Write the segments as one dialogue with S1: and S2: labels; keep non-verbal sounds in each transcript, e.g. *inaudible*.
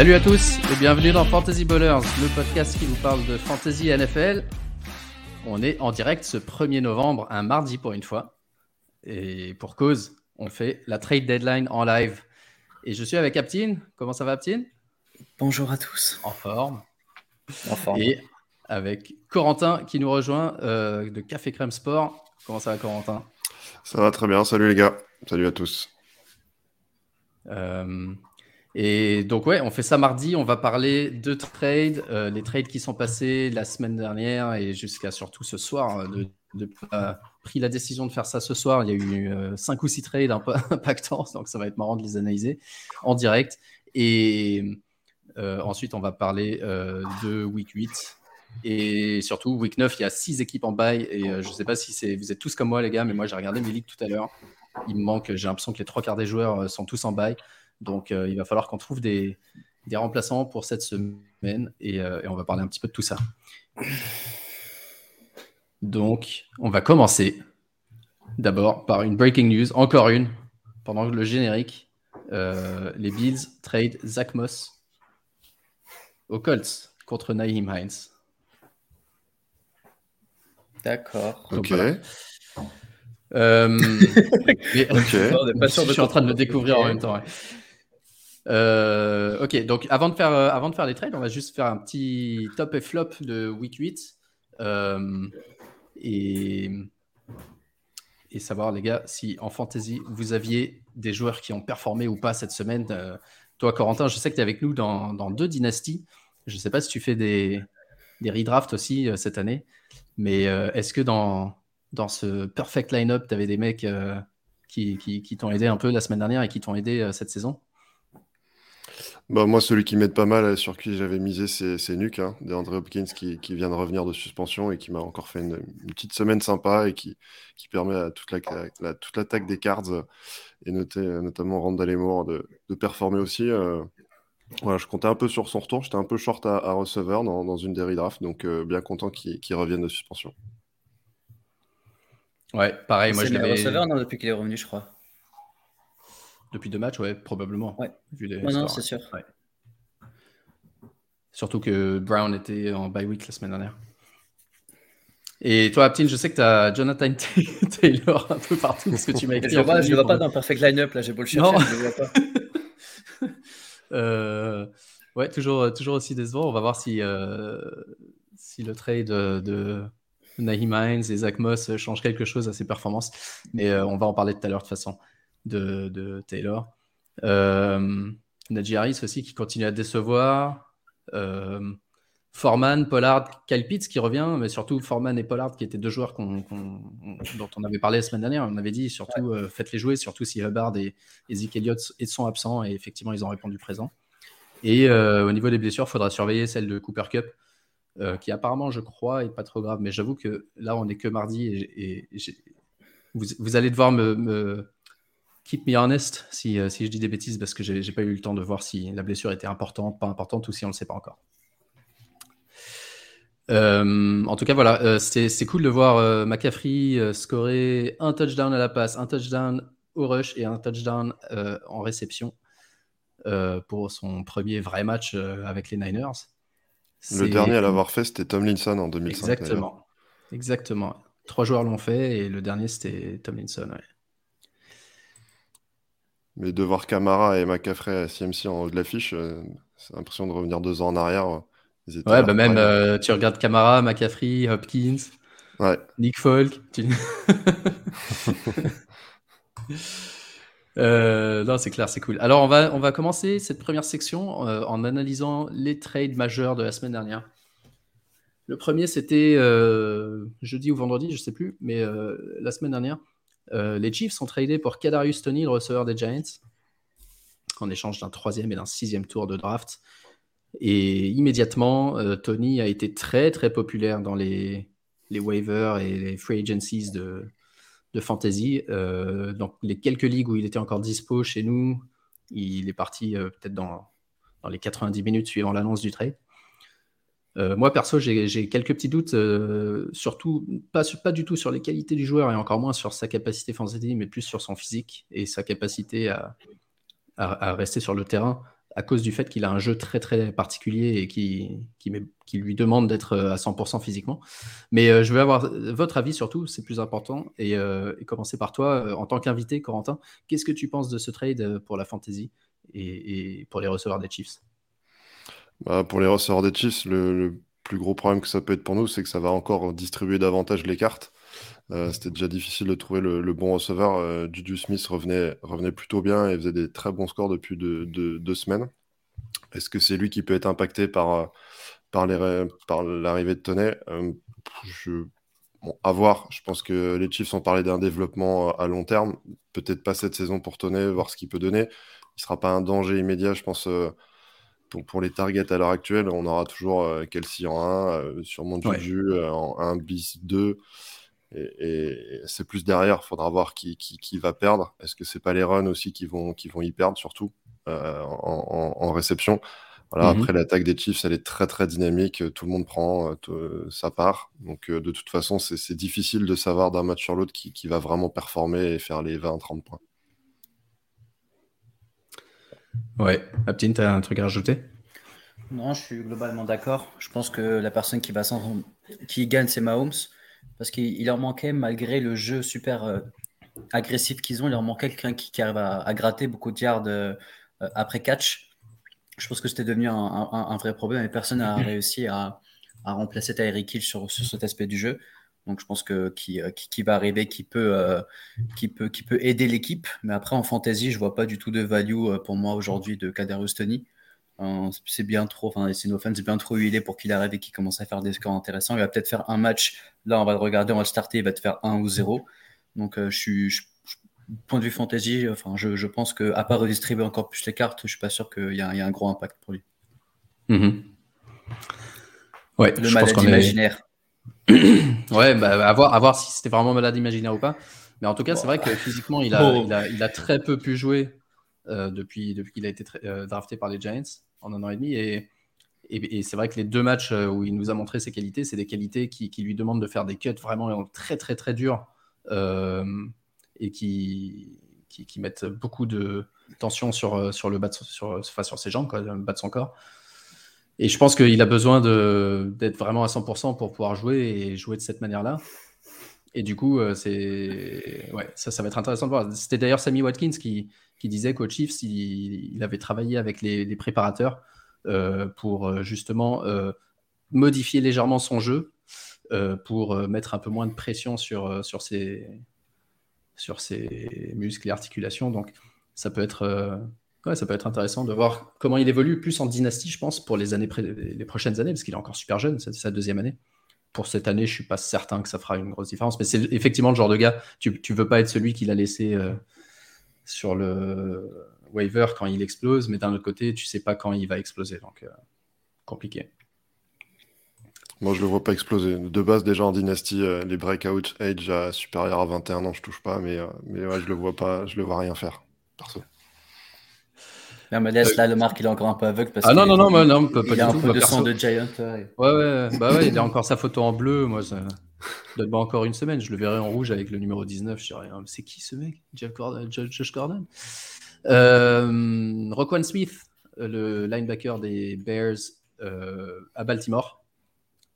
S1: Salut à tous et bienvenue dans Fantasy Ballers, le podcast qui vous parle de Fantasy NFL. On est en direct ce 1er novembre, un mardi pour une fois. Et pour cause, on fait la trade deadline en live. Et je suis avec Aptine. Comment ça va, Aptine?
S2: Bonjour à tous.
S1: En forme.
S2: En forme.
S1: Et avec Corentin qui nous rejoint euh, de Café Crème Sport. Comment ça va, Corentin?
S3: Ça va très bien. Salut les gars. Salut à tous.
S1: Euh, et donc, ouais, on fait ça mardi. On va parler de trades, euh, les trades qui sont passés la semaine dernière et jusqu'à surtout ce soir. euh, De, de, euh, pris la décision de faire ça ce soir. Il y a eu 5 ou 6 trades un *laughs* peu impactants, donc ça va être marrant de les analyser en direct. Et euh, ensuite, on va parler euh, de week 8. Et surtout, week 9, il y a 6 équipes en bail. Et euh, je ne sais pas si vous êtes tous comme moi, les gars, mais moi, j'ai regardé mes ligues tout à l'heure. Il me manque, j'ai l'impression que les trois quarts des joueurs euh, sont tous en bail. Donc, euh, il va falloir qu'on trouve des, des remplaçants pour cette semaine et, euh, et on va parler un petit peu de tout ça. Donc, on va commencer d'abord par une breaking news, encore une, pendant le générique. Euh, les Bills trade Zach Moss aux Colts contre Naheem Hines.
S2: D'accord.
S3: Ok.
S1: voilà. Euh, *laughs* mais-
S3: Ok.
S2: On n'est pas sûr
S1: je suis en train de le découvrir en même temps. ouais. Euh, ok, donc avant de, faire, euh, avant de faire les trades, on va juste faire un petit top et flop de week 8 euh, et, et savoir, les gars, si en fantasy vous aviez des joueurs qui ont performé ou pas cette semaine. Toi, Corentin, je sais que tu es avec nous dans, dans deux dynasties. Je ne sais pas si tu fais des, des redrafts aussi cette année, mais est-ce que dans, dans ce perfect line-up, tu avais des mecs qui, qui, qui t'ont aidé un peu la semaine dernière et qui t'ont aidé cette saison?
S3: Bah, moi, celui qui m'aide pas mal, euh, sur qui j'avais misé, c'est c'est Nuke, hein, DeAndre Hopkins, qui, qui vient de revenir de suspension et qui m'a encore fait une, une petite semaine sympa et qui, qui permet à toute l'attaque la, toute l'attaque des Cards euh, et noter, euh, notamment Randall Moore de, de performer aussi. euh. Voilà, je comptais un peu sur son retour. J'étais un peu short à, à receveur dans, dans une des redrafts, donc euh, bien content qu'il qu'il revienne de suspension.
S1: Ouais, pareil, moi
S2: C'est
S1: je
S2: le
S1: l'avais
S2: receveur non, depuis qu'il est revenu, je crois.
S1: Depuis deux matchs, ouais, probablement.
S2: Ouais.
S1: vu les
S2: Ouais, non, c'est sûr.
S1: Ouais. Surtout que Brown était en bye week la semaine dernière. Et toi, Aptine, je sais que tu as Jonathan *laughs* Taylor un peu partout parce que tu m'as écrit.
S2: vois, je le vois
S1: pour-
S2: pas dans Perfect Lineup, là, j'ai beau le chercher,
S1: Non.
S2: je le vois pas. *laughs*
S1: Euh, ouais, toujours, toujours aussi décevant. On va voir si, euh, si le trade de, de Naheem Hines et Zach Moss change quelque chose à ses performances. Mais euh, on va en parler tout à l'heure de toute façon de, de Taylor. Euh, Najee Harris aussi qui continue à décevoir. Euh, Foreman, Pollard, Kyle Pitts qui revient, mais surtout Foreman et Pollard qui étaient deux joueurs dont on avait parlé la semaine dernière. On avait dit surtout euh, faites-les jouer, surtout si Hubbard et, et Zeke Elliott sont absents et effectivement ils ont répondu présent. Et euh, au niveau des blessures, il faudra surveiller celle de Cooper Cup, euh, qui apparemment, je crois, est pas trop grave. Mais j'avoue que là, on est que mardi et, et- et j'ai- vous, vous allez devoir me, me- keep me honest si, euh, si je dis des bêtises parce que j'ai pas eu le temps de voir si la blessure était importante, pas importante ou si on le sait pas encore. Euh, en tout cas, voilà, euh, c'est cool de voir euh, McCaffrey euh, scorer un touchdown à la passe, un touchdown au rush et un touchdown en réception pour son premier vrai match avec les Niners.
S3: Le dernier à l'avoir fait, c'était Tomlinson en 2005. d'ailleurs.
S1: Exactement. Exactement. Trois joueurs l'ont fait et le dernier c'était Tomlinson. ouais.
S3: Mais de voir Camara et McCaffrey à CMC en haut de l'affiche, euh, c'est l'impression de revenir deux ans en arrière. euh, Ils étaient à
S1: Ouais, bah même euh, tu regardes Camara, McCaffrey, Hopkins,
S3: Ouais.
S1: Nick Folk. tu- *laughs* Euh, non, c'est clair, c'est cool. Alors, on va, on va commencer cette première section euh, en analysant les trades majeurs de la semaine dernière. Le premier, c'était jeudi ou vendredi, je sais plus, mais la semaine dernière. Euh, les Chiefs sont tradés pour Kadarius Tony, le receveur des Giants, en échange d'un troisième et d'un sixième tour de draft. Et immédiatement, euh, Tony a été très très populaire dans les, les waivers et les free agencies de, de fantasy. Euh, dans les quelques ligues où il était encore dispo chez nous, il est parti peut-être dans, dans les 90 minutes suivant l'annonce du trade. Euh, moi, perso, j'ai quelques petits doutes, euh, surtout pas, du tout sur les qualités du joueur et encore moins sur sa capacité fantasy, mais plus sur son physique et sa capacité à, rester sur le terrain. à cause du fait qu'il a un jeu très très particulier et qui, lui demande d'être à 100% physiquement. Mais je veux avoir votre avis surtout, c'est plus important. Et, commencer par toi, en tant qu'invité, Corentin, qu'est-ce que tu penses de ce trade pour la fantasy et, pour les receveurs des Chiefs?
S3: Bah, Pour les receveurs des Chiefs, le, plus gros problème que ça peut être pour nous, c'est que ça va encore distribuer davantage les cartes. Euh, c'était déjà difficile de trouver le, bon receveur. Euh, Juju Smith revenait, revenait plutôt bien et faisait des très bons scores depuis deux, semaines. Est-ce que c'est lui qui peut être impacté par, euh, par, l'arrivée de Toney? Je, À voir. Je pense que les Chiefs ont parlé d'un développement à long terme. Peut-être pas cette saison pour Toney, voir ce qu'il peut donner. Il ne sera pas un danger immédiat, je pense. Pour, les targets à l'heure actuelle, on aura toujours Kelsey en 1, sûrement Juju en 1 bis 2. Et, c'est plus derrière, il faudra voir qui, qui, va perdre. Est-ce que c'est pas les runs aussi qui vont, qui vont y perdre, surtout euh, en, réception? Voilà, mhm. Après, l'attaque des Chiefs, elle est très très dynamique. Tout le monde prend euh, sa part. Donc, euh, de toute façon, c'est difficile de savoir d'un match sur l'autre qui, qui, va vraiment performer et faire les 20-30 points.
S1: Ouais, Aptine, tu as un truc à rajouter?
S2: Non, je suis globalement d'accord. Je pense que la personne qui, va qui gagne, c'est Mahomes parce qu'il leur manquait, malgré le jeu super euh, agressif qu'ils ont, il leur manquait quelqu'un qui, arrive à, gratter beaucoup de yards euh, après catch. Je pense que c'était devenu un, vrai problème et personne n'a réussi à, remplacer Tyreek Hill sur, cet aspect du jeu. Donc je pense que qui, euh, qui, va arriver, qui peut, qui peut, qui peut aider l'équipe. Mais après en fantasy, je vois pas du tout de value pour moi aujourd'hui de Kadarius Tony. C'est bien trop, enfin, c'est c'est bien trop huilé pour qu'il arrive et qu'il commence à faire des scores intéressants. Il va peut-être faire un match, là on va le regarder, on va le starter, il va te faire 1 ou 0. Donc euh, je suis, point de vue fantasy, enfin, je, je pense qu'à part redistribuer encore plus les cartes, je suis pas sûr qu'il y, y, a un gros impact pour lui.
S1: Mm-hmm. Ouais,
S2: le malade imaginaire. *clears throat*
S1: ouais, bah, à, voir, à voir si c'était vraiment malade imaginaire ou pas. Mais en tout cas, c'est vrai que physiquement, il a, oh. il, a, il a, très peu pu jouer euh, depuis, depuis qu'il a été euh, drafté par les Giants en un an et demi. Et, et, c'est vrai que les deux matchs euh, où il nous a montré ses qualités, c'est des qualités qui, qui, lui demandent de faire des cuts vraiment très très très durs euh, et qui, qui, qui, mettent beaucoup de tension sur, sur le bas de, sur, enfin, sur ses jambes, quoi, le bas de son corps. Et je pense qu'il a besoin d'être vraiment à 100% pour pouvoir jouer et jouer de cette manière-là. Et du coup, euh, c'est ouais, ça, ça va être intéressant de voir. C'était d'ailleurs Sammy Watkins qui, disait qu'au Chiefs, il, avait travaillé avec les, préparateurs euh, pour euh, justement modifier légèrement son jeu pour mettre un peu moins de pression sur, sur, ses, sur ses muscles et articulations. Donc, ça peut être. Ouais, ça peut être intéressant de voir comment il évolue plus en dynastie, je pense, pour les, années les prochaines années, parce qu'il est encore super jeune, c'est sa deuxième année. Pour cette année, je suis pas certain que ça fera une grosse différence, mais c'est effectivement le genre de gars, tu, tu veux pas être celui qui l'a laissé sur le, waiver quand il explose, mais d'un autre côté, tu sais pas quand il va exploser. Donc, euh, compliqué.
S3: Moi, je le vois pas exploser. De base, déjà en dynastie, euh, les breakout age supérieur à 21 ans, je touche pas, mais, euh, mais ouais, je le vois pas, je le vois rien faire, perso.
S2: Non, mais laisse là, le Marc, il est encore un peu aveugle. Parce
S1: ah non, non, non, mais non,
S2: pas, il
S1: a
S2: un peu de sang de Giant.
S1: Ouais, ouais, bah ouais, il a encore sa photo en bleu. Moi, ça donne pas encore une semaine. Je le verrai en rouge avec le numéro 19. Je dirais, c'est qui ce mec? Jeff Gordon, Josh Gordon? Euh, Roquan Smith, le linebacker des Bears euh, à Baltimore.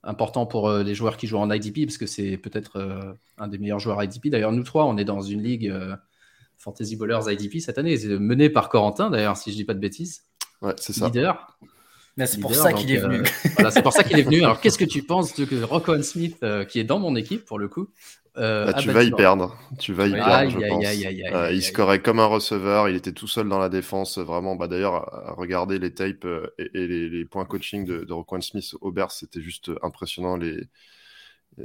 S1: Important pour euh, les joueurs qui jouent en IDP, parce que c'est peut-être un des meilleurs joueurs IDP. D'ailleurs, nous trois, on est dans une ligue Fantasy Bowlers IDP cette année, mené par Corentin, d'ailleurs, si je dis pas de bêtises.
S3: Ouais, c'est ça.
S1: Leader
S2: c'est pour ça qu'il est venu.
S1: voilà, c'est pour ça qu'il est venu. Alors, qu'est-ce que tu penses de Rocco Smith, euh, qui est dans mon équipe pour le coup
S3: euh, bah, Tu vas y perdre. Tu vas y perdre, je pense. il scorait comme un receveur. Il était tout seul dans la défense. Vraiment, bah, d'ailleurs, regarder les tapes euh, et, les, points coaching de, de Smith au c'était juste impressionnant. Les,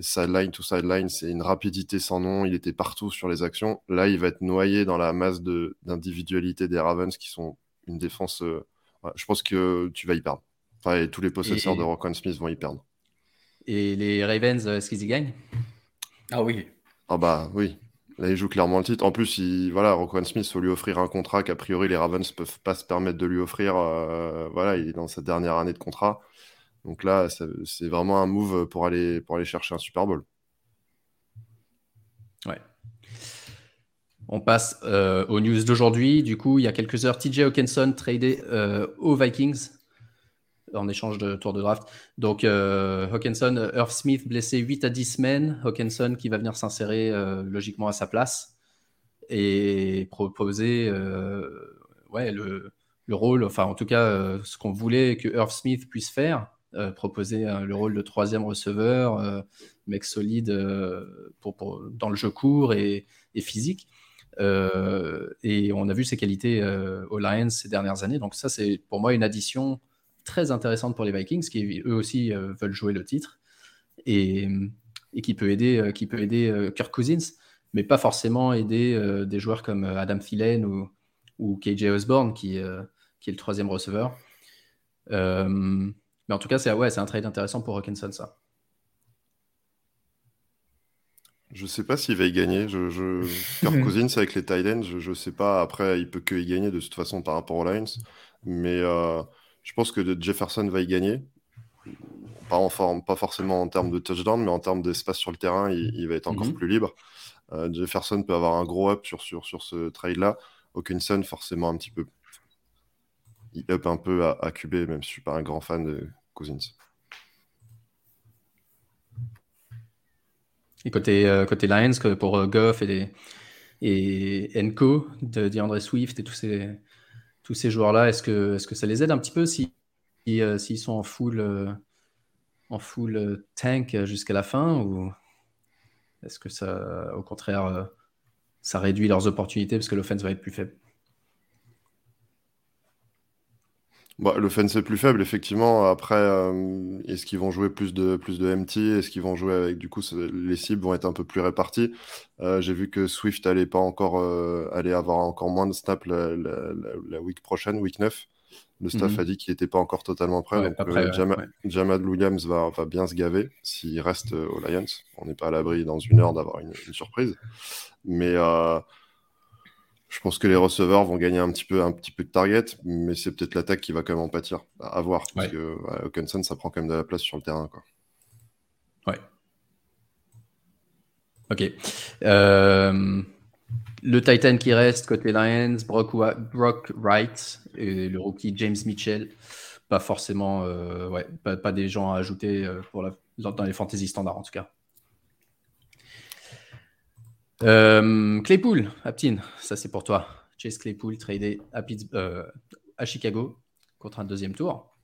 S3: sideline to sideline, c'est une rapidité sans nom. Il était partout sur les actions. Là, il va être noyé dans la masse d'individualité des Ravens qui sont une défense je pense que tu vas y perdre. Enfin, tous les possesseurs de Roquan Smith vont y perdre.
S1: Et les Ravens, est-ce qu'ils y gagnent?
S2: Ah oui.
S3: Ah bah oui. Là, il joue clairement le titre. En plus, il, voilà, Roquan Smith, faut lui offrir un contrat qu'a priori les Ravens peuvent pas se permettre de lui offrir. Euh, voilà, il est dans sa dernière année de contrat. Donc là, c'est vraiment un move pour aller, pour aller chercher un Super Bowl.
S1: Ouais. On passe aux news d'aujourd'hui. Du coup, il y a quelques heures, TJ Hawkinson tradé aux Vikings en échange de tour de draft. Donc, Hawkinson, Earth Smith blessé 8 à 10 semaines. Hawkinson qui va venir s'insérer logiquement à sa place et proposer ouais, le, le, rôle, enfin en tout cas ce qu'on voulait que Earth Smith puisse faire, proposer le rôle de troisième receveur, mec solide pour, dans le jeu court et, physique. et on a vu ses qualités aux Lions ces dernières années. Donc ça, c'est pour moi une addition très intéressante pour les Vikings, qui eux aussi veulent jouer le titre et, qui peut aider, qui peut aider Kirk Cousins mais pas forcément aider euh, des joueurs comme euh, Adam Thielen ou, ou KJ Osborne, qui, euh, qui est le troisième receveur. Mais en tout cas, c'est ouais, un trade intéressant pour Hawkinson, ça.
S3: Je sais pas s'il va y gagner. Je, je... *laughs* Kirk Cousins avec les Titans, je, je sais pas. Après, il peut que y gagner de toute façon par rapport aux Lions. Mais je pense que Jefferson va y gagner. Pas, en forme, pas forcément en termes de touchdown, mais en termes d'espace sur le terrain, il, va être encore mhm. plus libre. Euh, Jefferson peut avoir un gros up sur, sur, sur ce trade-là. Hawkinson, forcément, un petit peu. Il up un peu à, QB, même si je suis pas un grand fan de Cousins.
S1: Et côté, euh, Lions, pour euh, Goff et, et Enco, de DeAndre Swift et tous ces, joueurs-là, est-ce que, ça les aide un petit peu s'ils si, sont en full, en full tank jusqu'à la fin ou est-ce que ça, au contraire, euh, ça réduit leurs opportunités parce que l'offense va être plus faible?
S3: Bah, L'offense est plus faible, effectivement. Après, euh, est-ce qu'ils vont jouer plus de, plus de MT Est-ce qu'ils vont jouer avec, du coup, les cibles vont être un peu plus réparties? Euh, J'ai vu que Swift allait pas encore, allait avoir encore moins de snaps la, la week prochaine, week 9. Le staff mhm. a dit qu'il n'était pas encore totalement prêt. donc euh, Jamad Williams va, bien se gaver s'il reste euh, aux Lions. On n'est pas à l'abri dans une heure d'avoir une, surprise. Mais euh, je pense que les receveurs vont gagner un petit peu, un petit peu de target, mais c'est peut-être l'attaque qui va quand même en pâtir. À, voir. Parce que Hawkinson, ça prend quand même de la place sur le terrain. Quoi.
S1: Ouais. Ok. Euh le Titan qui reste côté Lions, Brock, Wright et le rookie James Mitchell. Pas forcément, euh, ouais, pas, des gens à ajouter euh, pour la, dans les fantasy standards en tout cas. Euh, Claypool, Aptin, ça c'est pour toi. Chase Claypool tradé à, à Chicago contre un deuxième tour.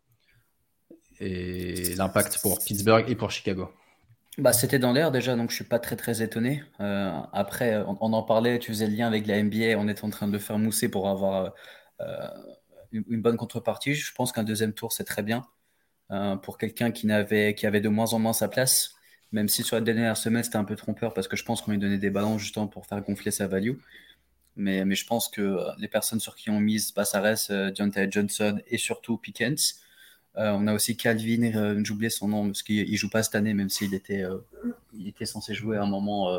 S1: Et l'impact pour Pittsburgh et pour Chicago.
S2: Bah, c'était dans l'air déjà, donc je suis pas très très étonné. Euh, après, on, en parlait, tu faisais le lien avec la NBA, on est en train de faire mousser pour avoir euh, une, bonne contrepartie. Je pense qu'un deuxième tour, c'est très bien euh, pour quelqu'un qui avait de moins en moins sa place, même si sur la dernière semaine, c'était un peu trompeur parce que je pense qu'on lui donnait des ballons justement pour faire gonfler sa value. Mais, mais je pense que les personnes sur qui on mise, bah, ça reste Deontay Johnson et surtout Pickens. Euh, on a aussi Calvin, euh, j'oubliais son nom parce qu'il joue pas cette année, même s'il était, euh, il était censé jouer à un moment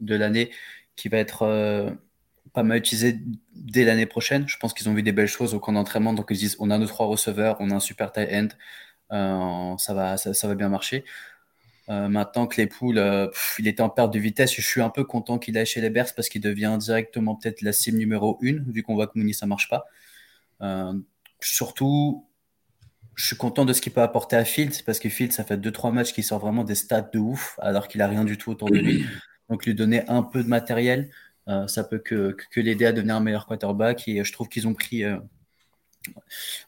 S2: de l'année, qui va être pas mal utilisé dès l'année prochaine. Je pense qu'ils ont vu des belles choses au camp d'entraînement, donc ils disent on a nos trois receveurs, on a un super tight end, ça, va, ça, va bien marcher. Maintenant, Claypool, euh, il était en perte de vitesse. Je suis un peu content qu'il aille chez les Bears parce qu'il devient directement peut-être la cible numéro une, vu qu'on voit que Mooney ça marche pas. surtout, je suis content de ce qu'il peut apporter à Fields parce que Fields, ça fait 2-3 matchs qui sort vraiment des stats de ouf alors qu'il a rien du tout autour de lui. Donc lui donner un peu de matériel, euh, ça peut que, que, l'aider à devenir un meilleur quarterback. Et je trouve qu'ils ont pris. Euh,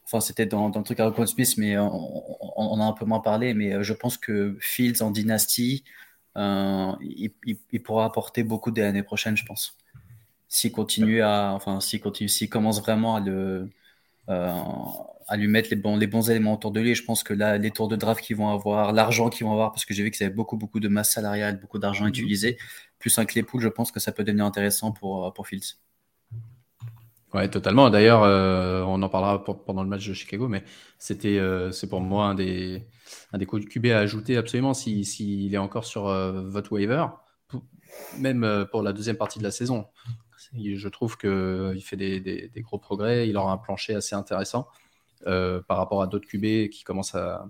S2: enfin, c'était dans, dans, le truc à Rocco Smith, mais on, on, a un peu moins parlé. Mais euh, je pense que Fields en dynastie, il, il, pourra apporter beaucoup dès l'année prochaine, je pense. S'il continue à. Enfin, s'il continue, s'il commence vraiment à le à lui mettre les bons, les bons éléments autour de lui. je pense que là, les tours de draft qu'ils vont avoir, l'argent qu'ils vont avoir, parce que j'ai vu qu'ils avaient beaucoup, beaucoup de masse salariale, beaucoup d'argent mhm. utilisé, plus un Claypool, je pense que ça peut devenir intéressant pour, euh, pour Fields.
S1: Ouais, totalement. D'ailleurs, euh, on en parlera pendant le match de Chicago, mais c'était, euh, c'est pour moi un des, un des coups de QB à ajouter absolument s'il si, est encore sur votre waiver, même pour la deuxième partie de la saison. Je trouve qu'il fait des, des, des, gros progrès, il aura un plancher assez intéressant. Euh, par rapport à d'autres QB qui commencent à,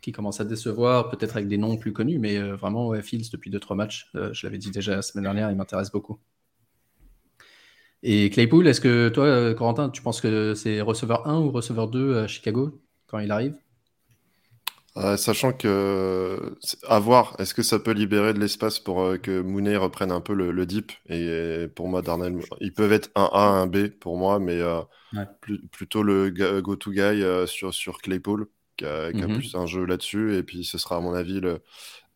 S1: qui commencent à décevoir, peut-être avec des noms plus connus, mais euh, vraiment, ouais, Fields, depuis 2-3 matchs, euh, je l'avais dit déjà la semaine dernière, il m'intéresse beaucoup. Et Claypool, est-ce que toi, euh, Corentin, tu penses que c'est receveur 1 ou receveur 2 à Chicago quand il arrive?
S3: Euh, sachant que, à voir, est-ce que ça peut libérer de l'espace pour euh, que Mooney reprenne un peu le, deep Et pour moi, Darnell, ils peuvent être un A, un B pour moi, mais plutôt le go-to guy sur, sur Claypool, qui a, mhm. plus un jeu là-dessus. Et puis, ce sera, à mon avis,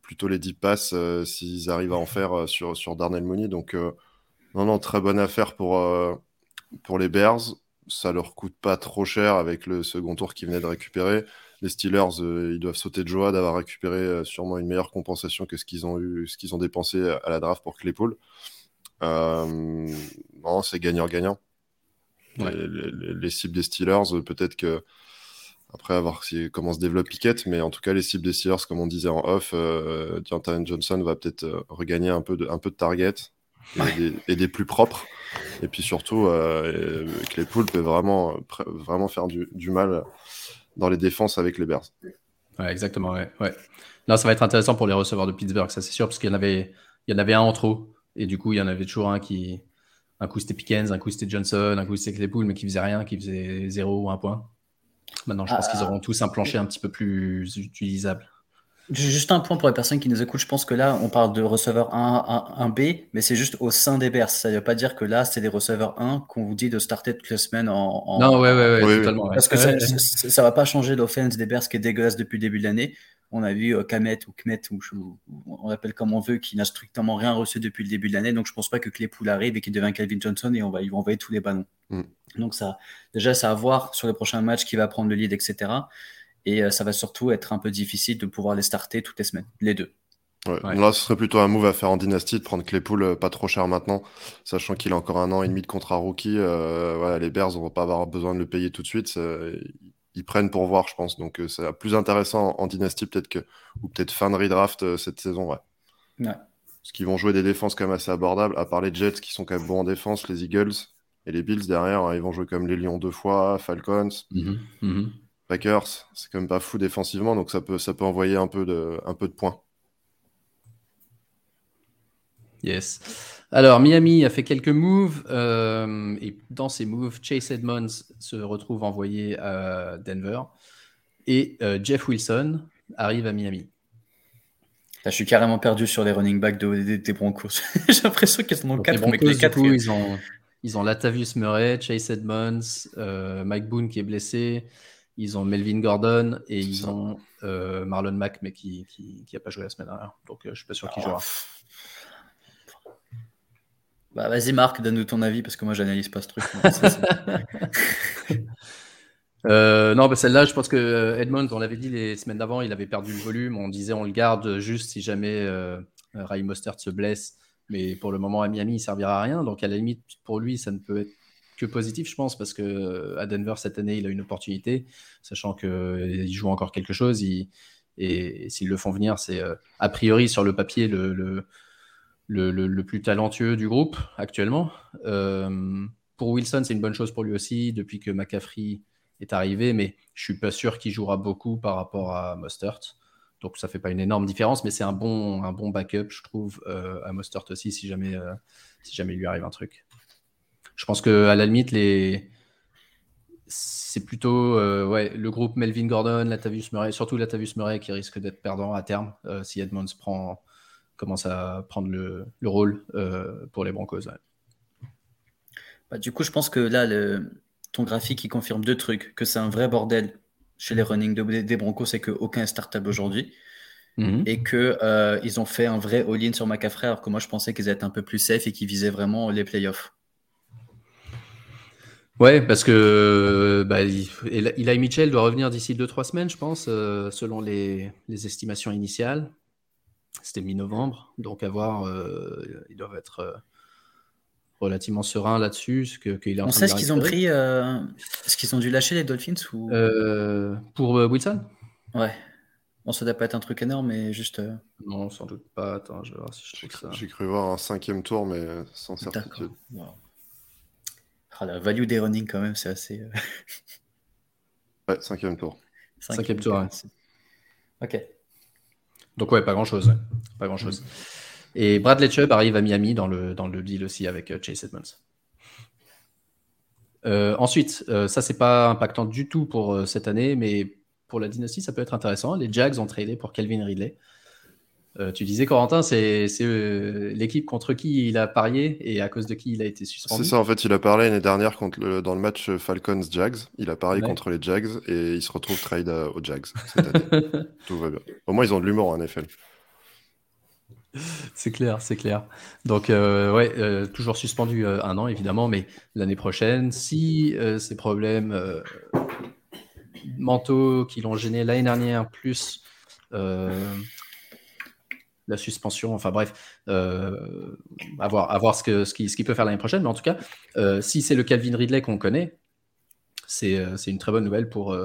S3: plutôt les deep passes s'ils arrivent à en faire sur, sur Darnell Mooney. Donc, non, non, très bonne affaire pour, euh, pour les Bears. Ça leur coûte pas trop cher avec le second tour qu'ils venaient de récupérer. Les Steelers, euh, ils doivent sauter de joie d'avoir récupéré euh, sûrement une meilleure compensation que ce qu'ils ont eu, ce qu'ils ont dépensé à la draft pour Claypool. non, c'est gagnant-gagnant. Les, cibles des Steelers, peut-être que après avoir comment se développe Pickett, mais en tout cas les cibles des Steelers, comme on disait en off, euh, Johnson va peut-être regagner un peu de, un peu de target et, des, plus propres. Et puis surtout, euh, Claypool peut vraiment, vraiment faire du, mal dans les défenses avec les Bears.
S1: Ouais, exactement. Ouais, ouais. Là, ça va être intéressant pour les receveurs de Pittsburgh, ça c'est sûr, parce qu'il y en avait, il y en avait un en trop. Et du coup, il y en avait toujours un qui. Un coup c'était Pickens, un coup c'était Johnson, un coup c'était Claypool, mais qui faisait rien, qui faisait 0 ou 1 point. Maintenant, je pense qu'ils ah. auront tous un plancher un petit peu plus utilisable.
S2: Juste un point pour les personnes qui nous écoutent. Je pense que là, on parle de receveur 1, 1, b mais c'est juste au sein des Bears. Ça ne veut pas dire que là, c'est des receveurs 1 qu'on vous dit de starter toutes les semaines en.
S1: Non, ouais, ouais, ouais, totalement.
S2: Parce que ça ne va pas changer l'offense des Bears qui est dégueulasse depuis le début de l'année. On a vu euh, Kamet ou Kmet, ou, on appelle comme on veut, qui n'a strictement rien reçu depuis le début de l'année. Donc je pense pas que Claypool arrive et qu'il devient Calvin Johnson et on va, ils vont envoyer tous les ballons. Mm. Donc ça, déjà, ça à voir sur les prochains matchs qui va prendre le lead, etc. Et euh, ça va surtout être un peu difficile de pouvoir les starter toutes les semaines, les deux.
S3: Là, ce serait plutôt un move à faire en dynastie de prendre Claypool euh, pas trop cher maintenant, sachant qu'il a encore un an et demi de contrat rookie. Euh, les Bears, on va pas avoir besoin de le payer tout de suite. Ils prennent pour voir, je pense. Donc, c'est plus intéressant en, dynastie, peut-être que, ou peut-être fin de redraft cette saison. Ouais. Parce qu'ils vont jouer des défenses quand même assez abordables, à part les Jets qui sont quand même bons en défense, les Eagles et les Bills derrière, hein, ils vont jouer comme les Lions deux fois, Falcons. Mm-hmm. Mm-hmm. Packers, c'est quand même pas fou défensivement, donc ça peut, ça peut envoyer un peu de, un peu de points.
S1: Yes. Alors, Miami a fait quelques moves, euh, et dans ces moves, Chase Edmonds se retrouve envoyé à Denver, et euh, Jeff Wilson arrive à Miami.
S2: je suis carrément perdu sur les running backs des Broncos. *laughs* J'ai l'impression qu'ils sont dans 4 les, les
S1: quatre. ils ont, ils ont Latavius Murray, Chase Edmonds, euh, Mike Boone qui est blessé, ils ont Melvin Gordon et ils ont euh, Marlon Mack, mais qui n'a pas joué la semaine dernière. Donc, euh, je ne suis pas sûr qu'il jouera.
S2: Bah, vas-y, Marc, donne-nous ton avis parce que moi, j'analyse pas ce truc. *laughs*
S1: Euh, non, bah, celle-là, je pense que Edmonds, on l'avait dit les semaines d'avant, il avait perdu le volume. On disait on le garde juste si jamais Ray Mostert se blesse. Mais pour le moment, à Miami, il servira à rien. Donc, à la limite, pour lui, ça ne peut être que positif, je pense, parce que euh, à Denver cette année, il a une opportunité, sachant qu'il euh, joue encore quelque chose. et, s'ils le font venir, c'est euh, a priori sur le papier le, le, le, plus talentueux du groupe actuellement. pour Wilson, c'est une bonne chose pour lui aussi, depuis que McCaffrey est arrivé, mais je suis pas sûr qu'il jouera beaucoup par rapport à Mostert. Donc ça fait pas une énorme différence, mais c'est un bon, un bon backup, je trouve, à Mostert aussi, si jamais, si jamais il lui arrive un truc. Je pense que à la limite, les... c'est plutôt euh, ouais, le groupe Melvin Gordon, Latavius Murray, surtout Latavius Murray qui risque d'être perdant à terme euh, si Edmonds prend, commence à prendre le, le rôle euh, pour les Broncos.
S2: Bah, du coup, je pense que là, le... ton graphique il confirme deux trucs que c'est un vrai bordel chez les running des Broncos, c'est qu'aucun est startable aujourd'hui. Mhm. Et qu'ils ils ont fait un vrai all-in sur McCaffrey, alors que moi je pensais qu'ils étaient un peu plus safe et qu'ils visaient vraiment les playoffs.
S1: Ouais, parce que bah, Eli Mitchell doit revenir d'ici 2-3 semaines, je pense, euh, selon les, estimations initiales. C'était mi-novembre, donc à voir, euh, ils doivent être euh, relativement sereins là-dessus. Que,
S2: On sait ce qu'ils ont pris, ce qu'ils ont dû lâcher les Dolphins ou...
S1: Pour Wilson?
S2: Ouais. Bon, ça doit pas être un truc énorme, mais juste.
S1: Non, sans doute pas. Attends, je vais voir si je trouve ça.
S3: J'ai cru voir un cinquième tour, mais sans certitude.
S2: Ah, la value des running, quand même, c'est assez. Euh, *laughs*
S3: ouais, cinquième tour.
S1: Cinquième, tour, ouais.
S2: Ok.
S1: Donc, ouais, pas grand chose. Pas grand chose. Et Bradley Chubb arrive à Miami dans le, dans le deal aussi avec euh, Chase Edmonds. ensuite, ça, c'est pas impactant du tout pour cette année, mais pour la dynastie, ça peut être intéressant. Les Jags ont tradé pour Calvin Ridley. Euh, tu disais, Corentin, c'est euh, l'équipe contre qui il a parié et à cause de qui il a été suspendu.
S3: C'est ça, en fait, il a parlé l'année dernière contre dans le match Falcons-Jags. Il a parié contre les Jags et il se retrouve trade euh, aux Jags *laughs* Tout va bien. Au moins, ils ont de l'humour en NFL.
S1: C'est clair, c'est clair. Donc, ouais, toujours suspendu un an, évidemment, mais l'année prochaine, si ces problèmes mentaux qui l'ont gêné l'année dernière, plus la suspension, enfin bref, euh, à voir, ce qu'il ce qui, peut faire l'année prochaine. Mais en tout cas, euh, si c'est le Calvin Ridley qu'on connaît, c'est euh, une très bonne nouvelle pour,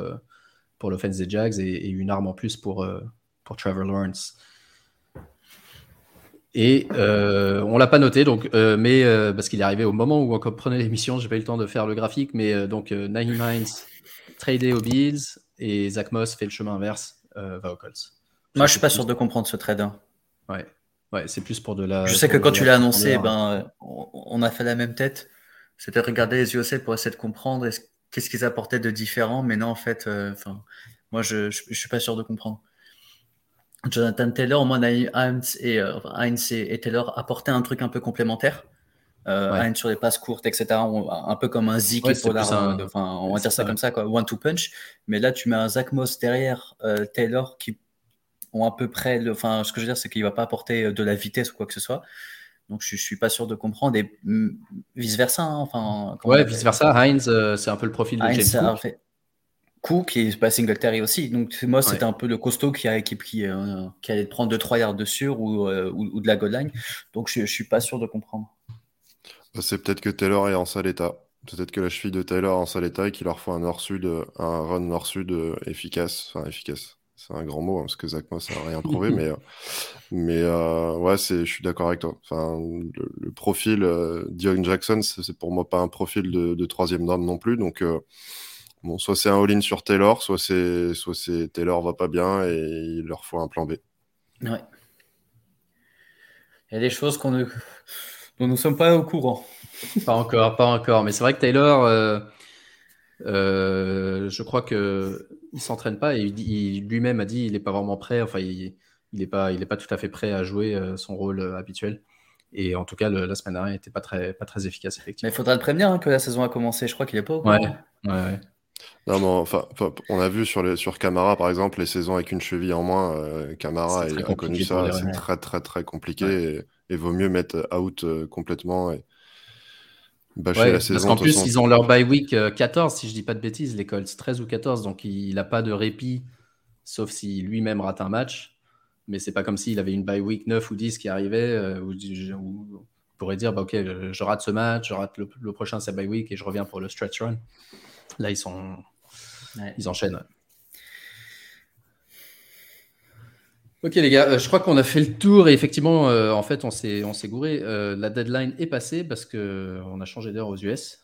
S1: pour l'offense des Jags et, une arme en plus pour, pour Trevor Lawrence. Et on l'a pas noté, donc, mais parce qu'il est arrivé au moment où on prenait l'émission, j'ai pas eu le temps de faire le graphique, mais donc Naheem Hines tradé aux Bills et Zach Moss fait le chemin inverse, va aux Colts.
S2: Moi, je suis pas sûr de comprendre ce trade.
S1: Ouais, ouais c'est plus pour de la.
S2: Je sais que quand tu l'as annoncé, ben, on, a fait la même tête. C'était regarder les USA pour essayer de comprendre qu'est-ce qu'ils apportaient de différent, mais non, en fait, euh, moi, je, ne suis pas sûr de comprendre. Jonathan Taylor, moi, Heinz et, euh, et, Taylor apportaient un truc un peu complémentaire. Euh, Heinz sur les passes courtes, etc. un peu comme un Zik pour enfin, on va dire ça, comme ça, quoi, one to punch. Mais là, tu mets un Zach Moss derrière Taylor qui ont à peu près, le, enfin, ce que je veux dire, c'est qu'il va pas apporter euh, de la vitesse ou quoi que ce soit. Donc, je, ne suis pas sûr de comprendre et vice versa. Hein, enfin,
S1: ouais, vice versa. Heinz, euh, c'est un peu le profil de Heinz, James Cook. Fait.
S2: Cook et pas Singletary aussi. Donc, moi, c'était un peu le costaud qui, a, qui, qui, euh, qui allait prendre 2-3 yards de sur ou, ou, de la goal line. Donc, je, ne suis pas sûr de comprendre.
S3: Bah, c'est peut-être que Taylor est en sale état. Peut-être que la cheville de Taylor est en sale état et qu'il leur faut un nord-sud, un run nord-sud efficace. Enfin, efficace c'est un grand mot hein, parce que Zach Moss n'a rien *laughs* prouvé, mais, euh, mais euh, ouais, je suis d'accord avec toi. Enfin, le, profil euh, Dion Jackson, c'est pour moi pas un profil de, troisième dame non plus. Donc, bon, soit c'est un all-in sur Taylor, soit c'est soit c'est Taylor va pas bien et il leur faut un plan B.
S2: Ouais. Il y a des choses qu'on ne... dont nous ne sommes pas au courant. *laughs*
S1: Pas encore, pas encore. Mais c'est vrai que Taylor, je crois que il s'entraîne pas et il, lui-même a dit il n'est pas vraiment prêt. Enfin, il n'est pas, il est pas tout à fait prêt à jouer euh, son rôle euh, habituel. Et en tout cas, la semaine dernière n'était pas très, pas très efficace, effectivement.
S2: Mais il faudra le prévenir hein, que la saison a commencé. Je crois qu'il est pas au
S1: Ouais, ouais,
S3: Non, mais enfin, on a vu sur, les, sur Camara, par exemple, les saisons avec une cheville en moins. Euh, Camara a connu ça. C'est très, très, très compliqué. Et, vaut mieux mettre out complètement. Et,
S1: parce qu'en plus, ils ont leur bye week 14, euh, si je dis pas de bêtises, les Colts, 13 ou 14, donc il n'a pas de répit, sauf si lui-même rate un match. Mais c'est pas comme s'il avait une bye week 9 ou 10 qui arrivait, euh, où, on pourrait dire, bah, ok, je rate ce match, je rate le, prochain, c'est bye week, et je reviens pour le stretch run. Là, ils sont. Ils enchaînent. Ok les gars, euh, je crois qu'on a fait le tour et effectivement, euh, en fait, on s'est, on s'est gouré. Euh, la deadline est passée parce qu'on a changé d'heure aux US.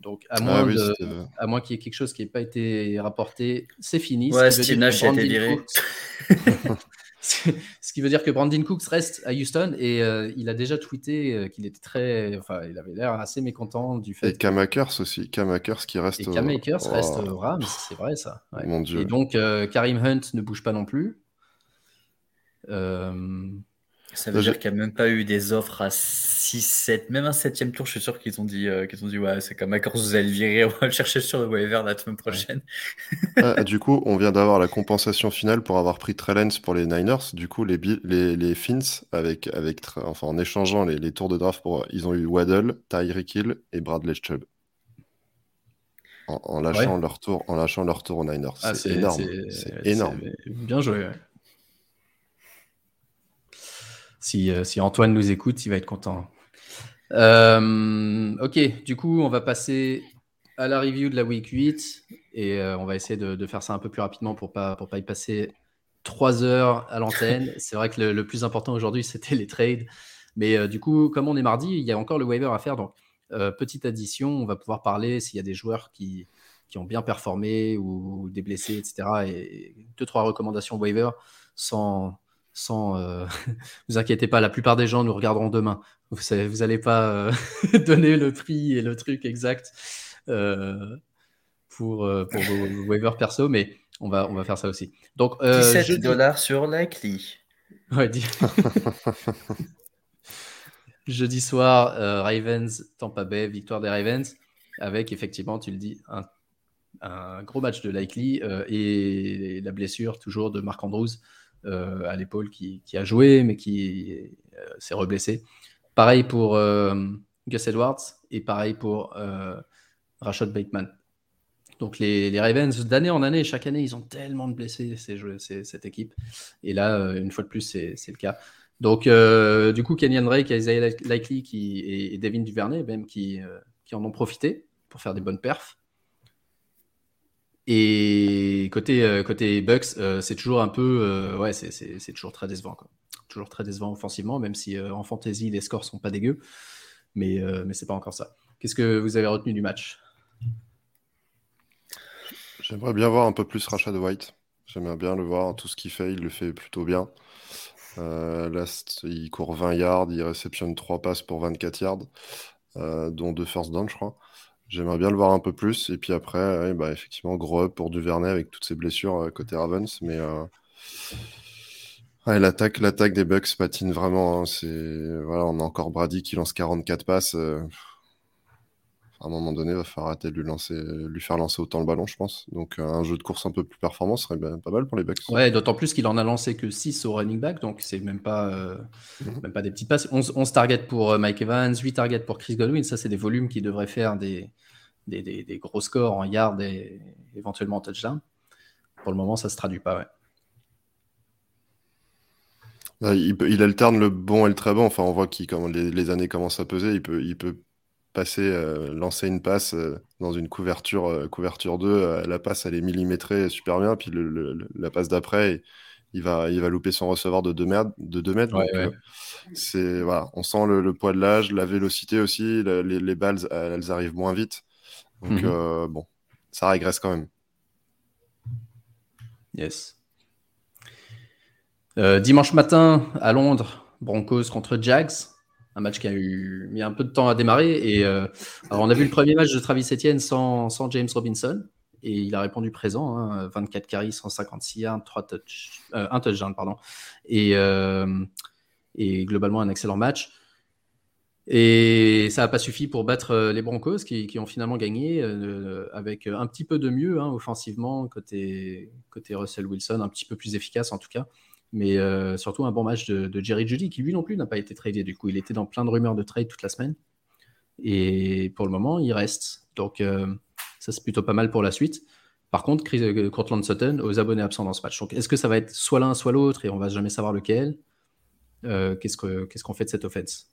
S1: Donc, à ah moins, à moins qu'il y ait quelque chose qui n'ait pas été rapporté, c'est fini.
S2: Ouais, Steve Nash a été viré. *laughs*
S1: ce qui veut dire que Brandon Cooks reste à Houston et il a déjà tweeté qu'il était très. Enfin, il avait l'air assez mécontent du fait.
S3: Et Cam Akers aussi. Cam Akers qui reste.
S1: Et Cam Akers reste au Rams, c'est vrai ça. Mon Dieu. Et donc, Karim Hunt ne bouge pas non plus.
S2: Euh, ça veut dire qu'il n'y a même pas eu des offres à 6, 7, même un septième tour. Je suis sûr qu'ils ont dit, euh, qu'ils ont dit ouais, c'est comme accord, vous allez le virer, on va le chercher sur le waiver la semaine prochaine. *laughs*
S3: Ah, du coup, on vient d'avoir la compensation finale pour avoir pris Trellens pour les Niners. Du coup, les, les, les Fins, avec, avec, enfin, en échangeant les, les, tours de draft, pour, ils ont eu Waddle, Tyreek Hill et Bradley Chubb. En, lâchant leur tour, en lâchant leur tour aux Niners. Ah, c'est énorme. C'est énorme.
S1: Bien joué. Si, Antoine nous écoute, il va être content. Euh, ok, du coup, on va passer à la review de la week 8 et euh, on va essayer de, faire ça un peu plus rapidement pour pas, pour pas y passer trois heures à l'antenne. *laughs* C'est vrai que le, plus important aujourd'hui, c'était les trades. Mais du coup, comme on est mardi, il y a encore le waiver à faire. Donc, petite addition, on va pouvoir parler s'il y a des joueurs qui, qui ont bien performé ou, des blessés, etc. Et deux, trois recommandations waiver sans, sans euh, *laughs* vous inquiétez pas, la plupart des gens nous regarderont demain. Vous n'allez vous pas euh, *laughs* donner le prix et le truc exact pour, pour vos, waivers perso, mais on va, on va faire ça aussi. Donc,
S2: 17 dollars sur Likely.
S1: Ouais, *laughs* Jeudi soir, Ravens, Tampa Bay, victoire des Ravens, avec effectivement, tu le dis, un, un gros match de Likely et la blessure toujours de Marc Andrews euh, à l'épaule qui, a joué, mais qui euh, s'est reblessé. Pareil pour euh, Gus Edwards et pareil pour Rashad Bateman. Donc les, Ravens, d'année en année, chaque année, ils ont tellement de blessés, cette équipe. Et là, une fois de plus, c'est le cas. Donc, du coup, Kenyan Drake, Isaiah Likely et, Devin Duvernay, même, qui, qui, en ont profité pour faire des bonnes perfs. Et côté, euh, côté Bucks, euh, c'est toujours un peu. Euh, ouais, c'est toujours très décevant. Quoi. Toujours très décevant offensivement, même si en fantasy, les scores sont pas dégueux. Mais, mais c'est pas encore ça. Qu'est-ce que vous avez retenu du match?
S3: J'aimerais bien voir un peu plus Rashad White. J'aimerais bien le voir. Tout ce qu'il fait, il le fait plutôt bien. là, il court 20 yards, il réceptionne 3 passes pour 24 yards, dont 2 first down, je crois. J'aimerais bien le voir un peu plus. Et puis après, bah, effectivement, gros up pour Duvernay avec toutes ses blessures euh, côté Ravens. Mais euh, l'attaque, l'attaque des Bucks patine vraiment. Hein. C'est voilà, on a encore Brady qui lance 44 passes. Euh, à un moment donné, il va falloir arrêter de lui, lancer, lui faire lancer autant le ballon, je pense. Donc un jeu de course un peu plus performant serait pas mal pour les Bucks.
S1: Ouais, d'autant plus qu'il en a lancé que 6 au running back, donc c'est même pas, mhm. même pas des petites passes. 11, targets pour Mike Evans, 8 targets pour Chris Godwin, ça c'est des volumes qui devraient faire des, des, gros scores en yards et éventuellement en touchdown. Pour le moment, ça ne se traduit pas. Ouais.
S3: Il, alterne le bon et le très bon. Enfin, on voit qu'il, les, les, années commencent à peser, il peut, il peut passer, euh, lancer une passe euh, dans une couverture, euh, couverture 2. la passe, elle est millimétrée super bien. Puis la passe d'après, il va, il va louper son receveur de 2 mètres. De mètres c'est, voilà, on sent le, poids de l'âge, la vélocité aussi. les, les, balles, elles arrivent moins vite. Donc, mhm. bon, ça régresse quand même.
S1: Yes. Dimanche matin à Londres, Broncos contre Jags. Un match qui a eu mis un peu de temps à démarrer. Et euh, alors on a vu le premier match de Travis Etienne sans, James Robinson. Et il a répondu présent. 24 hein, carries, 156 yards, 3 touch, un touchdown. Pardon. Et, et globalement, un excellent match. Et ça n'a pas suffi pour battre euh, les Broncos qui, ont finalement gagné euh, avec un petit peu de mieux hein, offensivement côté, côté Russell Wilson, un petit peu plus efficace en tout cas. Mais euh, surtout un bon match de, Jerry Judy qui lui non plus n'a pas été tradé. Du coup, il était dans plein de rumeurs de trade toute la semaine. Et pour le moment, il reste. Donc ça, c'est plutôt pas mal pour la suite. Par contre, Chris, Cortland Sutton aux abonnés absents dans ce match. Donc est-ce que ça va être soit l'un, soit l'autre? Et on va jamais savoir lequel Qu'est-ce qu'on fait de cette offense?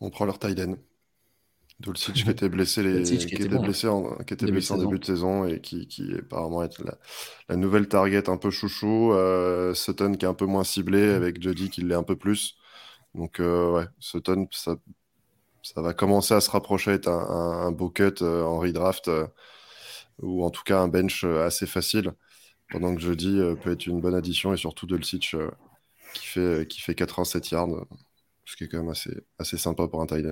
S3: On prend leur tight end. Dulcich qui était blessé, les... qui, était blessé en... qui était blessé en début de saison et qui, qui apparemment est la... la, nouvelle target un peu chouchou. Euh, Sutton qui est un peu moins ciblé avec Jody qui l'est un peu plus. Donc euh, ouais, Sutton, ça... ça va commencer à se rapprocher d'être un, un, beau cut euh, en redraft ou en tout cas un bench assez facile. Pendant que Jody peut être une bonne addition et surtout Dulcich qui fait, qui fait 87 yards ce qui est quand même assez, assez sympa pour un tight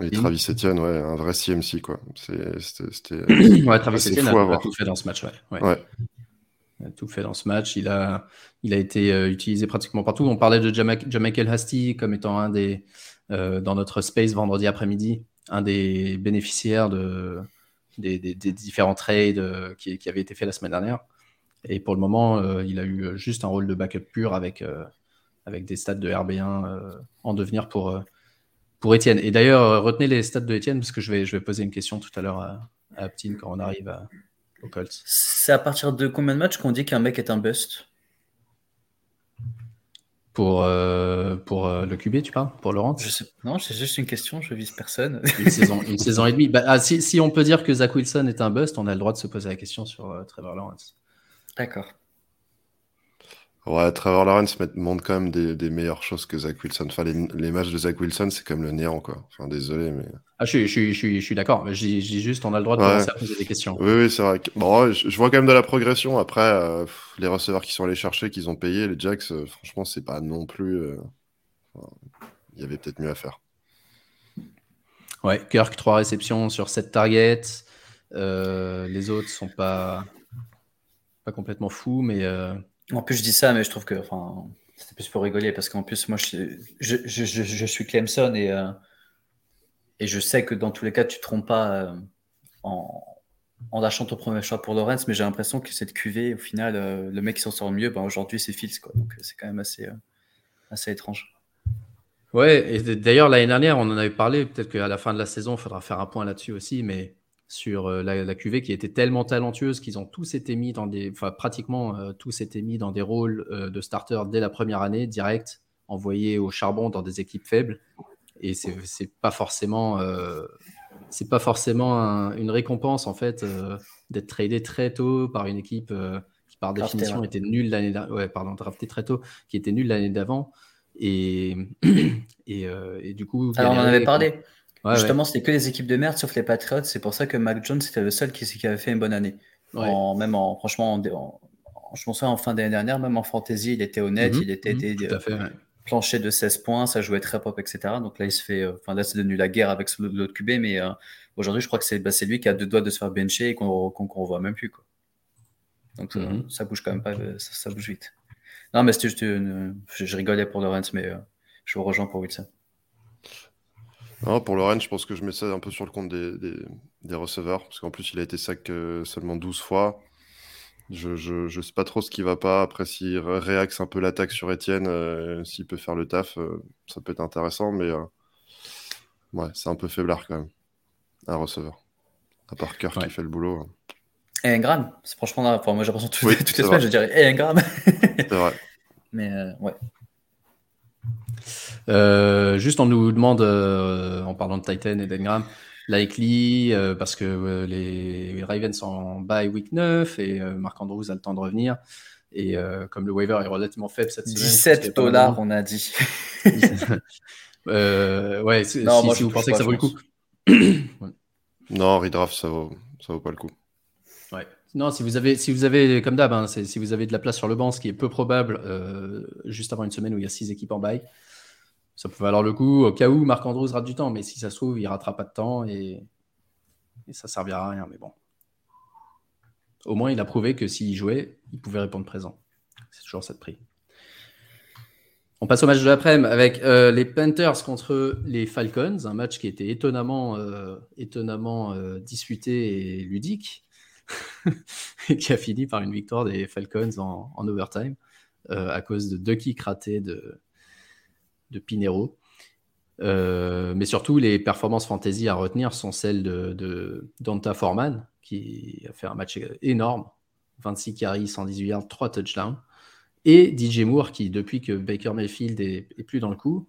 S3: Et Travis Etienne, ouais, un vrai CMC, quoi. C'était. *clears throat*
S1: ouais, Travis Etienne a, tout fait dans ce match, ouais. ouais. Il a tout fait dans ce match. Il a, il a été euh, utilisé pratiquement partout. On parlait de Jamichael Hasty comme étant un des, euh, dans notre space vendredi après-midi, un des bénéficiaires de, des, des, différents trades euh, qui, qui avaient été faits la semaine dernière. Et pour le moment, il a eu juste un rôle de backup pur avec, avec des stats de RB1 en devenir pour, pour Étienne. Et d'ailleurs, retenez les stats de Étienne parce que je vais, je vais poser une question tout à l'heure à, à quand on arrive à, au Colts.
S2: C'est à partir de combien de matchs qu'on dit qu'un mec est un bust?
S1: Pour, pour le QB, tu parles? Pour Laurent?
S2: Non, c'est juste une question, je vise personne. *laughs*
S1: Une saison, une saison et demie. Bah, ah, si, si, on peut dire que Zach Wilson est un bust, on a le droit de se poser la question sur Trevor Lawrence.
S2: D'accord.
S3: Ouais, Trevor Lawrence montre quand même des, meilleures choses que Zach Wilson. Enfin, les, matchs de Zach Wilson, c'est comme le néant, quoi. Enfin, désolé, mais.
S1: Ah, je suis, je suis, d'accord. Je dis juste, on a le droit de commencer à poser des questions.
S3: Oui, oui, c'est vrai. Bon, je, vois quand même de la progression. Après, euh, les receveurs qui sont allés chercher, qu'ils ont payé, les Jacks, euh, franchement, c'est pas non plus. Euh, il y avait peut-être mieux à faire.
S1: Ouais, Kirk, 3 réceptions sur 7 targets. Euh, les autres sont pas, pas complètement fous, mais. Euh,
S2: en plus, je dis ça, mais je trouve que. Enfin, c'était plus pour rigoler parce qu'en plus, moi, je, suis Clemson et, euh, et je sais que dans tous les cas, tu ne trompes pas en, en lâchant ton premier choix pour Lawrence, mais j'ai l'impression que cette QV, au final, le mec qui s'en sort mieux, ben, aujourd'hui, c'est Fields. Quoi. Donc, c'est quand même assez, assez étrange.
S1: Ouais, et d'ailleurs, l'année dernière, on en avait parlé. Peut-être qu'à la fin de la saison, il faudra faire un point là-dessus aussi. Mais sur euh, la, la, QV qui était tellement talentueuse qu'ils ont tous été mis dans des, enfin pratiquement euh, tous été mis dans des rôles euh, de starter dès la première année, direct, envoyés au charbon dans des équipes faibles. Et c'est pas forcément, c'est pas forcément une récompense en fait d'être tradé très tôt par une équipe qui par définition était nulle l'année, ouais, pardon, drafté très tôt, qui était nulle l'année d'avant. Et, *clears throat* et, et, du coup,
S2: alors on en avait parlé. Justement, c'était que les équipes de merde sauf les Patriots. C'est pour ça que Mac Jones était le seul qui, qui avait fait une bonne année. En, même en, franchement, en, je pense en fin d'année dernière, même en fantasy, il était honnête, mhm. il était
S1: mmh,
S2: planché de 16 points, ça jouait très pop, etc. Donc là, il se fait, euh, enfin là, c'est devenu la guerre avec l'autre QB, mais euh, aujourd'hui, je crois que c'est bah, lui qui a deux doigts de se faire bencher et qu'on qu ne revoit même plus. Quoi. Donc mhm. ça bouge quand même pas, ça, ça bouge vite. Non, mais c'était juste je, rigolais pour Lawrence, mais je vous rejoins pour Wilson.
S3: Non, pour Lawrence, je pense que je mets ça un peu sur le compte des, des, receveurs, parce qu'en plus, il a été sac seulement 12 fois. Je, ne sais pas trop ce qui va pas. Après, s'il réaxe un peu l'attaque sur Etienne, s'il peut faire le taf, ça peut être intéressant, mais ouais, c'est un peu faiblard quand même, un receveur. À part Kirk qui fait le boulot. Hein.
S2: Et Ingram, c'est franchement moi j'ai l'impression toutes, toutes les semaines, je dirais et Ingram.
S3: c'est vrai. *laughs*
S2: Mais euh, ouais.
S1: Euh, juste, on nous demande, euh, en parlant de Titan et d'Ingram, likely, parce que les Ravens sont en bye week 9 et Marc Andrews a le temps de revenir. Et comme le waiver est relativement faible cette semaine.
S2: 17 dollars, on a dit. *laughs*
S1: ouais, si, si vous pensez que ça vaut le coup. *coughs*
S3: Non, redraft, ça vaut, ça vaut pas le coup.
S1: Ouais. Non, si vous avez, si vous avez comme d'hab, hein, si vous avez de la place sur le banc, ce qui est peu probable, euh, juste avant une semaine où il y a six équipes en bail, ça peut valoir le coup. Au cas où Marc Andrews rate du temps, mais si ça se trouve, il ratera pas de temps et, et ça servira à rien. Mais bon, au moins, il a prouvé que s'il jouait, il pouvait répondre présent. C'est toujours ça de prix. On passe au match de l'après-midi avec euh, les Panthers contre les Falcons, un match qui était étonnamment, euh, étonnamment disputé et ludique. *laughs* qui a fini par une victoire des Falcons en, overtime euh, à cause de deux kicks ratés de, de Pinero. Euh, mais surtout, les performances fantasy à retenir sont celles de, de Donta Foreman, qui a fait un match énorme 26 carries, 118 yards, 3 touchdowns. Et DJ Moore, qui, depuis que Baker Mayfield est, plus dans le coup,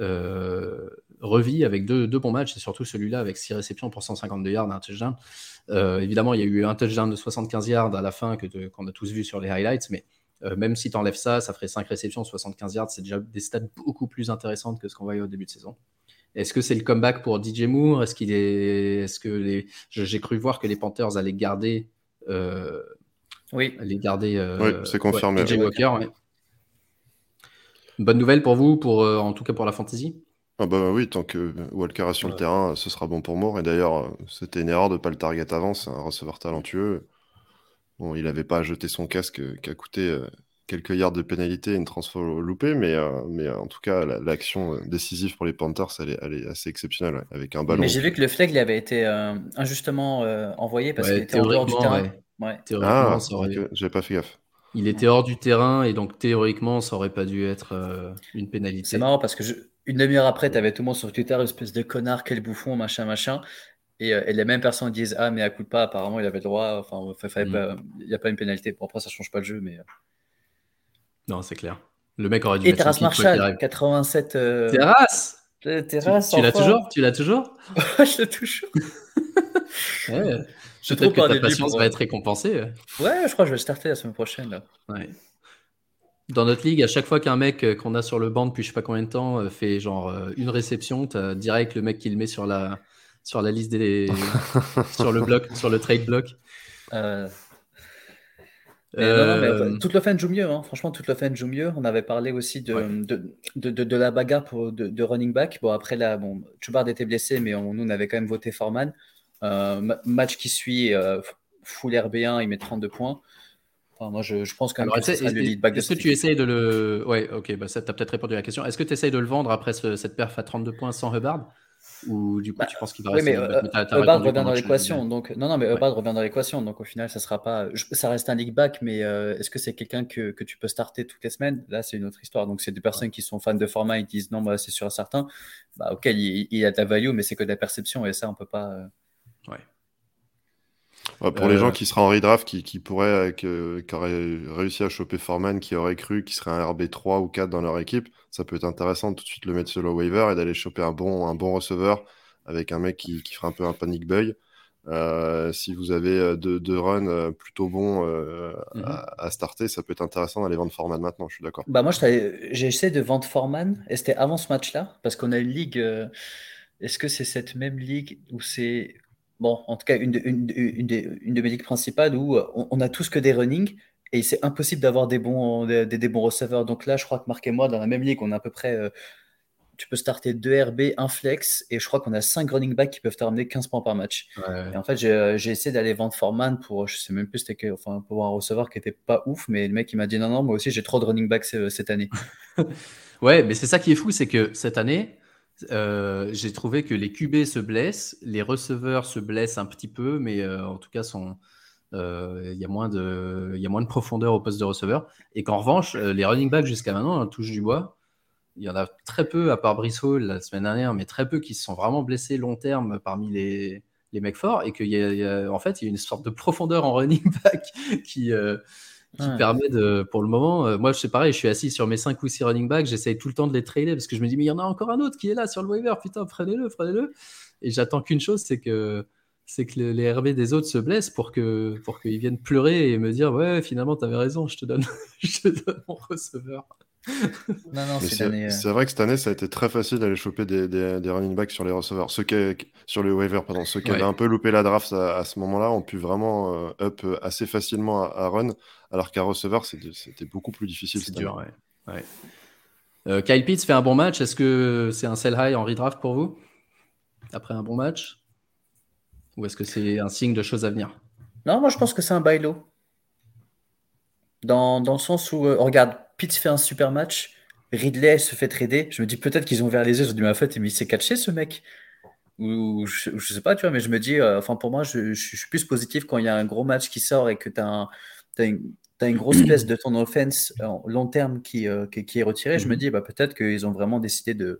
S1: euh, revit avec deux, deux, bons matchs, et surtout celui-là avec 6 réceptions pour 152 yards, un touchdown. Euh, évidemment, il y a eu un touchdown de 75 yards à la fin que qu'on a tous vu sur les highlights, mais euh, même si tu enlèves ça, ça ferait 5 réceptions, 75 yards, c'est déjà des stats beaucoup plus intéressantes que ce qu'on voyait au début de saison. Est-ce que c'est le comeback pour DJ Moore? Est-ce qu'il est, est-ce que les, j'ai cru voir que les Panthers allaient garder, euh...
S2: oui,
S1: allaient garder, euh...
S3: oui, c'est confirmé.
S1: DJ Walker. Ouais. Bonne nouvelle pour vous, pour euh, en tout cas pour la fantasy?
S3: Ah bah oui, tant que Walker est sur le terrain, ce sera bon pour Moore. Et d'ailleurs, c'était une erreur de ne pas le target avant, c'est un receveur talentueux. Bon, il n'avait pas jeté son casque euh, qui a coûté euh, quelques yards de pénalité et une transfo loupée, mais, euh, mais en tout cas, l'action décisive pour les Panthers, elle est, assez exceptionnelle, avec un ballon.
S2: Mais j'ai vu que le flag il avait été injustement envoyé parce qu'il était en dehors du terrain.
S3: Ouais. Théoriquement, ah, aurait... j'ai pas fait gaffe.
S1: Il était hors du terrain et donc théoriquement, ça aurait pas dû être une pénalité.
S2: C'est marrant parce que je, une demi-heure après, tu avais tout le monde sur Twitter, espèce de connard, quel bouffon, machin, machin. Et, euh, les mêmes personnes disent Ah, mais à coup de pas, apparemment, il avait le droit. Enfin, mm. il n'y a pas une pénalité. Bon, après, ça change pas le jeu, mais. Euh.
S1: Non, c'est clair. Le mec aurait dû.
S2: Et Terrasse Marshall, 87.
S1: Euh... Terrasse
S2: Terrasse
S1: Tu, l'as toujours? Tu l'as toujours? *laughs*
S2: Je l'ai toujours. *laughs*
S1: ouais. Peut-être que ta patience va être récompensée.
S2: Ouais, je crois que je vais le starter la semaine prochaine. Là.
S1: Ouais. Dans notre ligue, à chaque fois qu'un mec euh, qu'on a sur le banc depuis je sais pas combien de temps euh, fait genre euh, une réception, tu as direct le mec qui le met sur la, sur la liste des. *laughs* sur le bloc, sur le trade block.
S2: Euh, toute l'offense joue mieux. Hein. Franchement, toute l'offense joue mieux. On avait parlé aussi de, de, de, la bagarre pour, de, running back. Bon, après, là, bon, Chubard était blessé, mais on, nous, on avait quand même voté Foreman. Euh, match qui suit, euh, full RB1, il met 32 points. Enfin, moi, je, je, pense quand même que
S1: le lead back Est-ce que tu essayes de le. Ouais, ok, bah, ça, tu as peut-être répondu à la question. Est-ce que tu essayes de le vendre après cette perf à 32 points sans Hubbard? Ou du coup, bah, tu penses qu'il va rester
S2: Oui, mais euh, revient dans l'équation. Donc, non, non, mais Hubbard revient dans l'équation. Donc, au final, ça sera pas. Ça reste un league back, mais euh, est-ce que c'est quelqu'un que, que, tu peux starter toutes les semaines? Là, c'est une autre histoire. Donc, c'est des personnes qui sont fans de format, ils disent non, bah, c'est sûr et certain. Bah, ok, il, il, a de la value, mais c'est que de la perception et ça, on peut pas. Euh,
S1: ouais
S3: pour les gens euh, qui seraient en redraft, qui, qui pourraient, euh, qui auraient réussi à choper Foreman, qui auraient cru qu'il serait un RB3 ou 4 dans leur équipe, ça peut être intéressant de tout de suite le mettre sur le waiver et d'aller choper un bon, un bon receveur avec un mec qui, qui fera un peu un panic buy. Euh, si vous avez deux, deux runs plutôt bons mhm. à, starter, ça peut être intéressant d'aller vendre Foreman maintenant, je suis d'accord.
S2: Bah moi, j'ai essayé de vendre Foreman, et c'était avant ce match-là, parce qu'on a une ligue. Est-ce que c'est cette même ligue où c'est bon, en tout cas, une de, une, une de mes ligues principales où euh, on, a tous que des running et c'est impossible d'avoir des bons, des, des, bons receveurs. Donc là, je crois que Marc et moi, dans la même ligue, on a à peu près. Euh, tu peux starter 2 RB, un flex, et je crois qu'on a 5 running backs qui peuvent te ramener 15 points par match. Et en fait, j'ai essayé d'aller vendre Foreman pour, je sais même plus, c'était enfin, pour un receveur qui était pas ouf, mais le mec, il m'a dit non, non, moi aussi, j'ai trop de running backs euh, cette année. *laughs*
S1: ouais, mais c'est ça qui est fou, c'est que cette année, euh, j'ai trouvé que les QB se blessent, les receveurs se blessent un petit peu, mais euh, en tout cas, euh, il y, a moins de, profondeur au poste de receveur. Et qu'en revanche, les running backs jusqu'à maintenant, touche du bois, il y en a très peu, à part Brice la semaine dernière, mais très peu qui se sont vraiment blessés long terme parmi les, les mecs forts. Et qu'il y, a, en fait, il y a une sorte de profondeur en running back *laughs* qui qui permet de, pour le moment, euh, moi c'est pareil, je suis assis sur mes 5 ou 6 running backs, j'essaye tout le temps de les trailer parce que je me dis, mais il y en a encore un autre qui est là sur le waiver, putain, prenez-le, prenez-le. Et j'attends qu'une chose, c'est que, c'est que les RB des autres se blessent pour que pour qu'ils viennent pleurer et me dire, ouais, finalement, tu avais raison, je te donne, *laughs* je te donne mon receveur. *laughs*
S2: Euh,
S3: c'est vrai que cette année, ça a été très facile d'aller choper des, des, running backs sur les receveurs. Ceux qui, sur les waivers, pardon. Ceux qui avaient un peu loupé la draft à, ce moment-là ont pu vraiment euh, up assez facilement à, run, alors qu'à receveur, c'était beaucoup plus difficile.
S1: C'est dur, ouais. Euh, Kyle Pitts fait un bon match. Est-ce que c'est un sell high en redraft pour vous Après un bon match? Ou est-ce que c'est un signe de choses à venir?
S2: Non, moi je pense que c'est un buy low. Dans, dans, le sens où, regarde, Pitts fait un super match. Ridley se fait trader. Je me dis peut-être qu'ils ont ouvert les yeux. Je me dis, mais en fait, il s'est catché ce mec. Ou je, ne sais pas, tu vois, mais je me dis, euh, enfin, pour moi, je, suis plus positif quand il y a un gros match qui sort et que tu as, une, une grosse pièce de ton offense en long terme qui, euh, qui, est retirée. Je me mhm. dis, bah, peut-être qu'ils ont vraiment décidé de,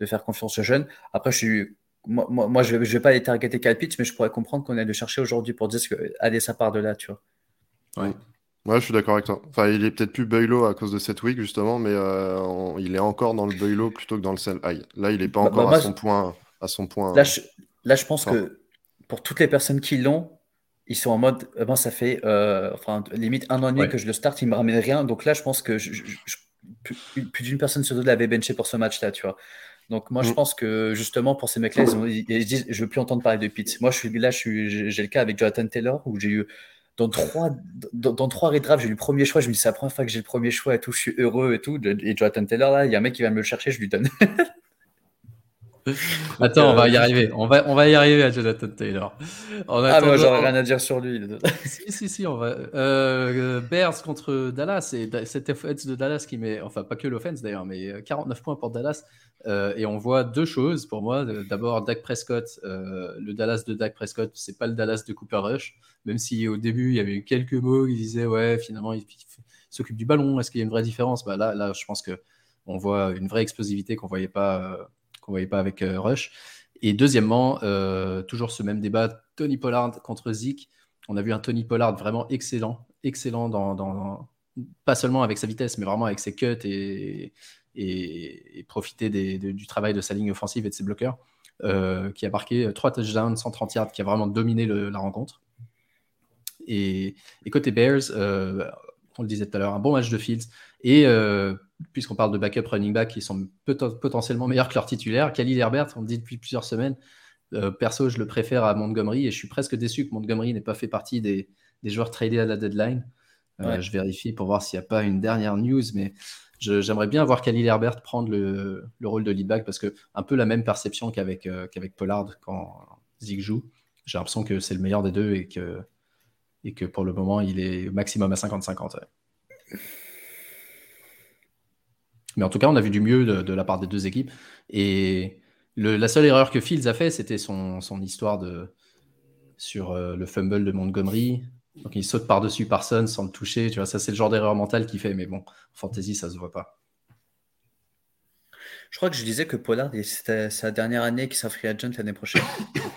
S2: de, faire confiance aux jeunes. Après, je suis. Moi, moi, je ne vais, pas aller targeter Kyle Pitts, mais je pourrais comprendre qu'on ait de chercher aujourd'hui pour dire que, allez, ça part de là, tu vois.
S1: Ouais.
S3: Ouais, je suis d'accord avec toi. Enfin, il est peut-être plus Beulo à cause de cette week, justement, mais euh, il est encore dans le Beulo plutôt que dans le sell high. Là, il n'est pas bah, encore bah, à, son point, à son point.
S2: Là, je, là, je pense que pour toutes les personnes qui l'ont, ils sont en mode, eh ben, ça fait euh, enfin, limite un an et demi que je le start, il me ramène rien. Donc là, je pense que je, plus, d'une personne sur deux l'avait benché pour ce match-là, tu vois. Donc moi, je mm. pense que justement, pour ces mecs-là, ils, ils, disent, je veux plus entendre parler de Pitts. Moi, je suis là, j'ai le cas avec Jonathan Taylor, où j'ai eu dans trois, dans, dans trois redrafts, j'ai eu le premier choix. Je me dis, c'est la première fois que j'ai le premier choix et tout. Je suis heureux et tout. Et Jonathan Taylor, là, il y a un mec qui va me le chercher, je lui donne. *laughs* *laughs*
S1: Attends, on va y arriver. On va, on va y arriver à Jonathan Taylor.
S2: ah, moi, j'aurais rien à dire sur lui. *laughs*
S1: si, si, si, on va. Euh, Bears contre Dallas, et cette offense de Dallas qui met, enfin, pas que l'offense d'ailleurs, mais 49 euh, points pour Dallas. Euh, et on voit deux choses pour moi. D'abord, Dak Prescott, le Dallas de Dak Prescott, c'est pas le Dallas de Cooper Rush, même si au début, il y avait eu quelques mots qui disaient, ouais, finalement, il, s'occupe du ballon. Est-ce qu'il y a une vraie différence? Bah, là, là, je pense que on voit une vraie explosivité qu'on voyait pas qu'on voyait pas avec euh, Rush. Et deuxièmement, euh, toujours ce même débat, Tony Pollard contre Zeke. On a vu un Tony Pollard vraiment excellent, excellent dans, pas seulement avec sa vitesse, mais vraiment avec ses cuts et, profiter du travail de sa ligne offensive et de ses bloqueurs, euh, qui a marqué 3 touchdowns, 130 yards, qui a vraiment dominé la rencontre. Et, côté Bears, on le disait tout à l'heure, un bon match de Fields. Et euh, puisqu'on parle de backup running back qui sont potentiellement meilleurs que leur titulaire, Khalil Herbert, on le dit depuis plusieurs semaines, euh, perso, je le préfère à Montgomery et je suis presque déçu que Montgomery n'ait pas fait partie des, joueurs tradés à la deadline. Je vérifie pour voir s'il n'y a pas une dernière news, mais j'aimerais bien voir Khalil Herbert prendre le, rôle de lead parce que un peu la même perception qu'avec qu'avec Pollard quand Zig joue. J'ai l'impression que c'est le meilleur des deux et que, et que pour le moment, il est au maximum à 50-50. Mais en tout cas, on a vu du mieux de, la part des deux équipes. Et la seule erreur que Fields a fait, c'était son, son, histoire de, sur euh, le fumble de Montgomery. Donc il saute par-dessus Parsons sans le toucher. Tu vois, ça, c'est le genre d'erreur mentale qu'il fait. Mais bon, en fantasy, ça se voit pas.
S2: Je crois que je disais que Pollard, c'était sa dernière année qui sera free agent l'année prochaine. *coughs*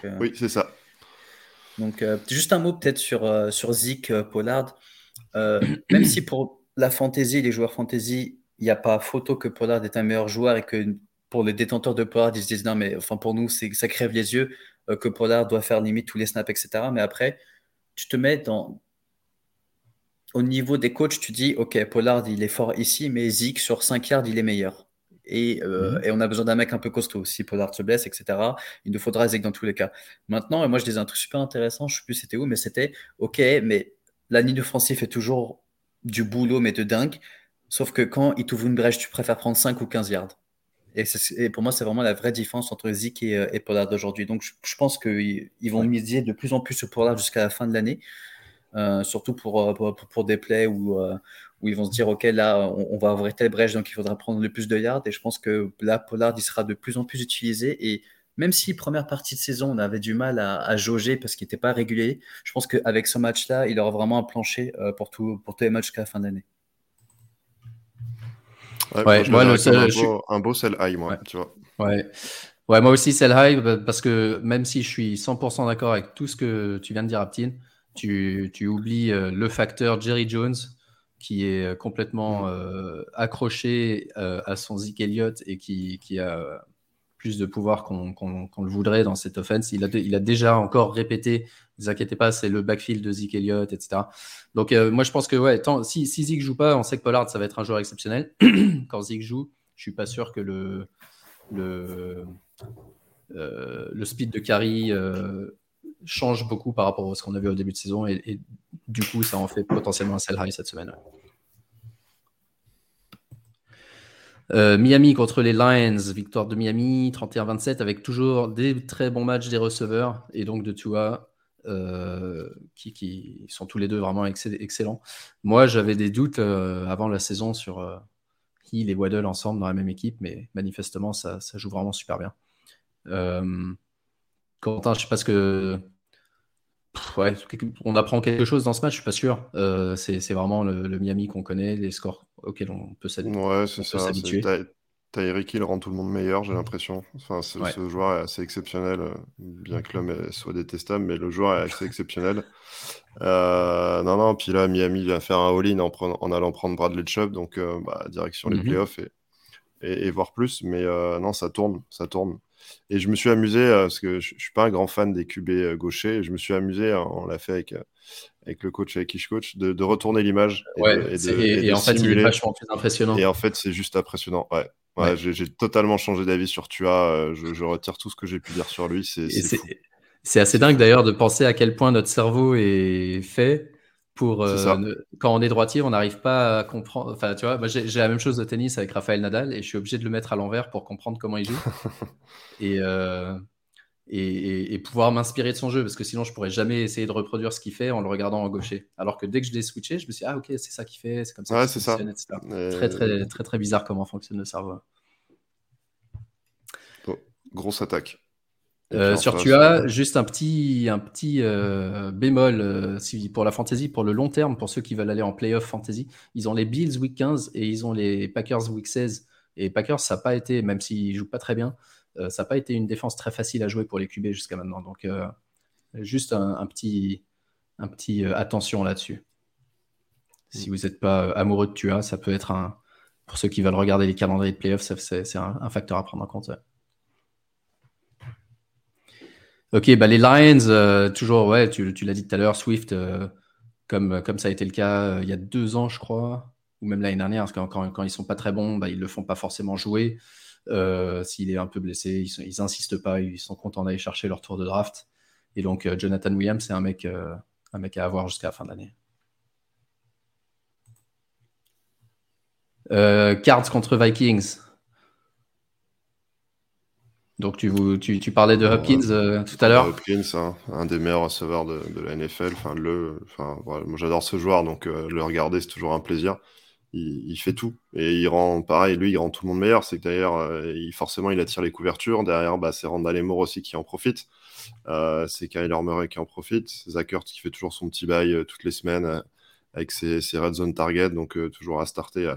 S3: Euh, oui, c'est ça.
S2: Donc, euh, juste un mot peut-être sur, sur Zeke Pollard. même si pour la fantasy, les joueurs fantasy, il n'y a pas photo que Pollard est un meilleur joueur et que pour les détenteurs de Pollard, ils se disent non, mais enfin, pour nous, ça crève les yeux euh, que Pollard doit faire limite tous les snaps, etc. Mais après, tu te mets dans. Au niveau des coachs, tu dis ok, Pollard, il est fort ici, mais Zeke, sur 5 yards, il est meilleur. Et, euh, mhm. et, on a besoin d'un mec un peu costaud. Si Pollard se blesse, etc., il nous faudra Zeke dans tous les cas. Maintenant, moi je disais un truc super intéressant, je ne sais plus c'était où, mais c'était ok, mais la ligne offensive fait toujours du boulot, mais de dingue. Sauf que quand il t'ouvre une brèche, tu préfères prendre 5 ou 15 yards. Et, pour moi, c'est vraiment la vraie différence entre Zik et, euh, et Pollard d'aujourd'hui. Donc, je, pense qu'ils vont miser de plus en plus sur Pollard jusqu'à la fin de l'année. Euh, surtout euh, pour, pour, des plays où, où ils vont se dire Ok, là, on, va ouvrir telle brèche, donc il faudra prendre le plus de yards. Et je pense que là, Pollard, il sera de plus en plus utilisé. Et même si première partie de saison, on avait du mal à, jauger parce qu'il n'était pas régulier, je pense qu'avec ce match-là, il aura vraiment un plancher pour, tout, pour tous les matchs jusqu'à la fin d'année.
S3: Ouais, moi, un, beau, sell high, moi, tu vois.
S1: Ouais. ouais, moi aussi sell high, bah, parce que même si je suis 100% d'accord avec tout ce que tu viens de dire, Aptin, tu, tu oublies euh, le facteur Jerry Jones, qui est euh, complètement mm. euh, accroché à son Zeke Elliott et qui, qui a plus de pouvoir qu'on le voudrait dans cette offense. Il a, il a déjà encore répété, ne vous inquiétez pas, c'est le backfield de Zeke Elliott, etc. Donc euh, moi je pense que ouais, tant, si, si Zeke joue pas, on sait que Pollard ça va être un joueur exceptionnel. *clears throat* Quand Zeke joue, je suis pas sûr que le le, euh, le speed de carry euh, change beaucoup par rapport à ce qu'on a vu au début de saison et, du coup ça en fait potentiellement un sell high cette semaine. Euh, Miami contre les Lions, victoire de Miami 31-27 avec toujours des très bons matchs des receveurs et donc de Tua euh, qui, sont tous les deux vraiment excellents. Moi j'avais des doutes euh, avant la saison sur Hill et Waddle ensemble dans la même équipe, mais manifestement ça, joue vraiment super bien. Quentin, je sais pas ce que. ouais, on apprend quelque chose dans ce match, je suis pas sûr. c'est vraiment le Miami qu'on connaît, les scores auquel on peut s'habituer.
S3: Ouais, Tyreek Hill rend tout le monde meilleur, j'ai l'impression. Enfin, ce, joueur est assez exceptionnel, euh, bien que l'homme soit détestable, mais le joueur est assez exceptionnel. *laughs* Euh, non, non, puis là, Miami vient faire un all-in en, allant prendre Bradley Chubb, donc euh, bah, direction les mhm. playoffs et, et, voir plus. Mais non, ça tourne, ça tourne. Et je me suis amusé, parce que je, ne suis pas un grand fan des QB gauchers, je me suis amusé, hein, on l'a fait avec avec le coach, avec Kish Coach, de, retourner l'image.
S1: Et, en fait, il est vachement plus impressionnant.
S3: Et en fait, c'est juste impressionnant. Ouais. ouais, J'ai totalement changé d'avis sur Tua. Euh, je, je, retire tout ce que j'ai pu dire sur lui.
S1: C'est assez dingue d'ailleurs de penser à quel point notre cerveau est fait pour euh, quand on est droitier, on n'arrive pas à comprendre. Enfin, tu vois, j'ai la même chose de tennis avec Raphaël Nadal et je suis obligé de le mettre à l'envers pour comprendre comment il joue. *laughs* et, euh, et, pouvoir m'inspirer de son jeu parce que sinon je pourrais jamais essayer de reproduire ce qu'il fait en le regardant en gaucher. Alors que dès que je l'ai switché, je me suis dit, ah ok, c'est ça qu'il fait, c'est comme ça.
S3: Ouais, c'est ça.
S1: Très, très, très, très bizarre comment fonctionne le cerveau.
S3: grosse attaque.
S1: Euh, sur tu as juste un petit, un petit euh, bémol euh, pour la fantasy, pour le long terme, pour ceux qui veulent aller en playoff fantasy. Ils ont les Bills week 15 et ils ont les Packers week 16. Et Packers, ça n'a pas été, même s'ils jouent pas très bien, ça n'a pas été une défense très facile à jouer pour les QB jusqu'à maintenant. Donc, juste un, petit, un petit attention là-dessus. Si vous n'êtes pas amoureux de Tua, ça peut être un. Pour ceux qui veulent regarder les calendriers de playoffs, c'est un, facteur à prendre en compte. Ok, bah les Lions, toujours, ouais, tu, l'as dit tout à l'heure, Swift, comme, comme ça a été le cas il y a deux ans, je crois, ou même l'année dernière, parce que quand, quand, ils sont pas très bons, bah, ils le font pas forcément jouer. Euh, s'il est un peu blessé, ils, n'insistent pas, ils sont contents d'aller chercher leur tour de draft. Et donc, euh, Jonathan Williams, c'est un mec, euh, un mec à avoir jusqu'à la fin d'année. Cards contre Vikings. Donc tu, tu, tu parlais de Hopkins tout à l'heure.
S3: Hopkins, hein, un des meilleurs receveurs de, de la NFL. Enfin, le, enfin, voilà, moi j'adore ce joueur, donc le regarder c'est toujours un plaisir il, fait tout. Et il rend, pareil, lui, il rend tout le monde meilleur. C'est que d'ailleurs, euh, il, forcément, il attire les couvertures. Derrière, bah, c'est Randall Moore aussi qui en profite. Euh, c'est Kyler Murray qui en profite. Zach qui fait toujours son petit bail euh, toutes les semaines avec ses, red zone target, donc toujours à starter